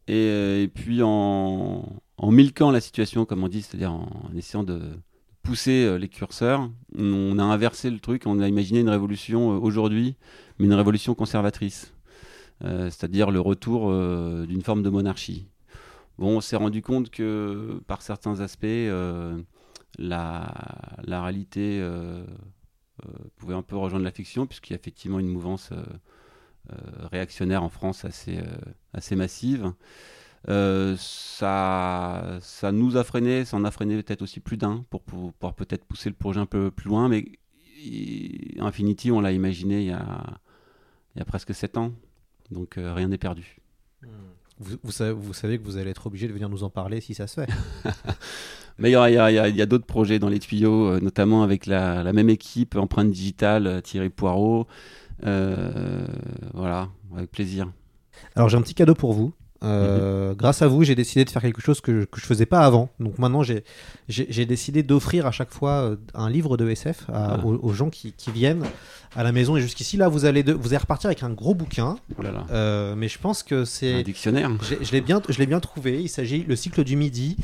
Et, euh, puis en, milquant la situation, comme on dit, c'est-à-dire en, essayant de pousser euh, les curseurs, on a inversé le truc, on a imaginé une révolution aujourd'hui, mais une révolution conservatrice, c'est-à-dire le retour d'une forme de monarchie. Bon, on s'est rendu compte que par certains aspects, la, la réalité euh, euh, pouvait un peu rejoindre la fiction, puisqu'il y a effectivement une mouvance euh, réactionnaire en France assez, assez massive. Euh, ça, ça nous a freiné, ça en a freiné peut-être aussi plus d'un pour pour pouvoir peut-être pousser le projet un peu plus loin, mais Infinity, on l'a imaginé il y a, il y a presque 7 ans, donc euh, rien n'est perdu. vous, vous savez, vous savez que vous allez être obligé de venir nous en parler si ça se fait. Mais il y a, d'autres projets dans les tuyaux, euh, notamment avec la, la même équipe, Empreinte Digitale, euh, Thierry Poirot. Euh, voilà, avec plaisir. Alors j'ai un petit cadeau pour vous. Euh, Grâce à vous, j'ai décidé de faire quelque chose que je, que je faisais pas avant. Donc maintenant, j'ai décidé d'offrir à chaque fois euh, un livre de SF à- Ah. aux, aux gens qui, qui viennent à la maison. Et jusqu'ici, là, vous allez, de- vous allez repartir avec un gros bouquin. Oh là là. Euh, mais je pense que c'est Un dictionnaire. Je, l'ai bien, je l'ai bien trouvé. Il s'agit le cycle du midi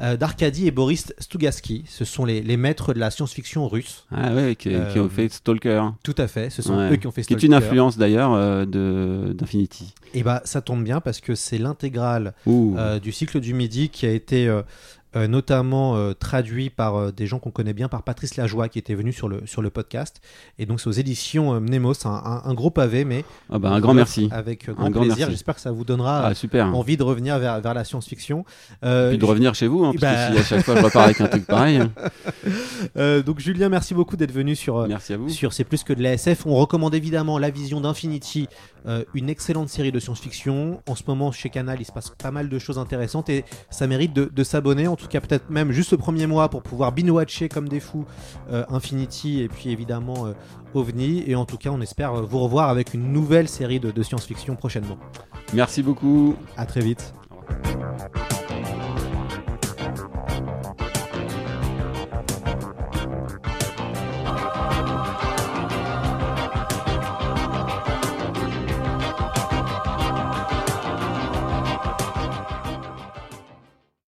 euh, d'Arkady et Boris Stugatsky. Ce sont les, les maîtres de la science-fiction russe. Ah ouais, qui, qui ont fait Stalker. Tout à fait. Ce sont Ouais. eux qui ont fait Qui est Stalker. une influence d'ailleurs de d'Infinity. Et bah ça tombe bien parce que c'est l'intégrale euh, du cycle du midi qui a été euh, euh, notamment euh, traduit par euh, des gens qu'on connaît bien, par Patrice Lajoie qui était venu sur le, sur le podcast. Et donc c'est aux éditions euh, Mnemos, un, un- un gros pavé, mais Ah bah, un grand merci. Avec Un grand plaisir. merci. J'espère que ça vous donnera Ah, super. envie de revenir vers, vers la science-fiction. Puis de revenir chez vous, hein, parce bah- que si à chaque fois je repars avec un truc pareil. hein. Donc Julien, merci beaucoup d'être venu sur, Merci à vous. sur C'est plus que de la SF. On recommande évidemment La Vision d'Infinity, euh, une excellente série de science-fiction. En ce moment, chez Canal, il se passe pas mal de choses intéressantes et ça mérite de, de s'abonner. En tout cas, peut-être même juste le premier mois pour pouvoir binge-watcher comme des fous euh, Infinity et puis évidemment euh, OVNI. Et en tout cas, on espère vous revoir avec une nouvelle série de, de science-fiction prochainement. Merci beaucoup. À très vite.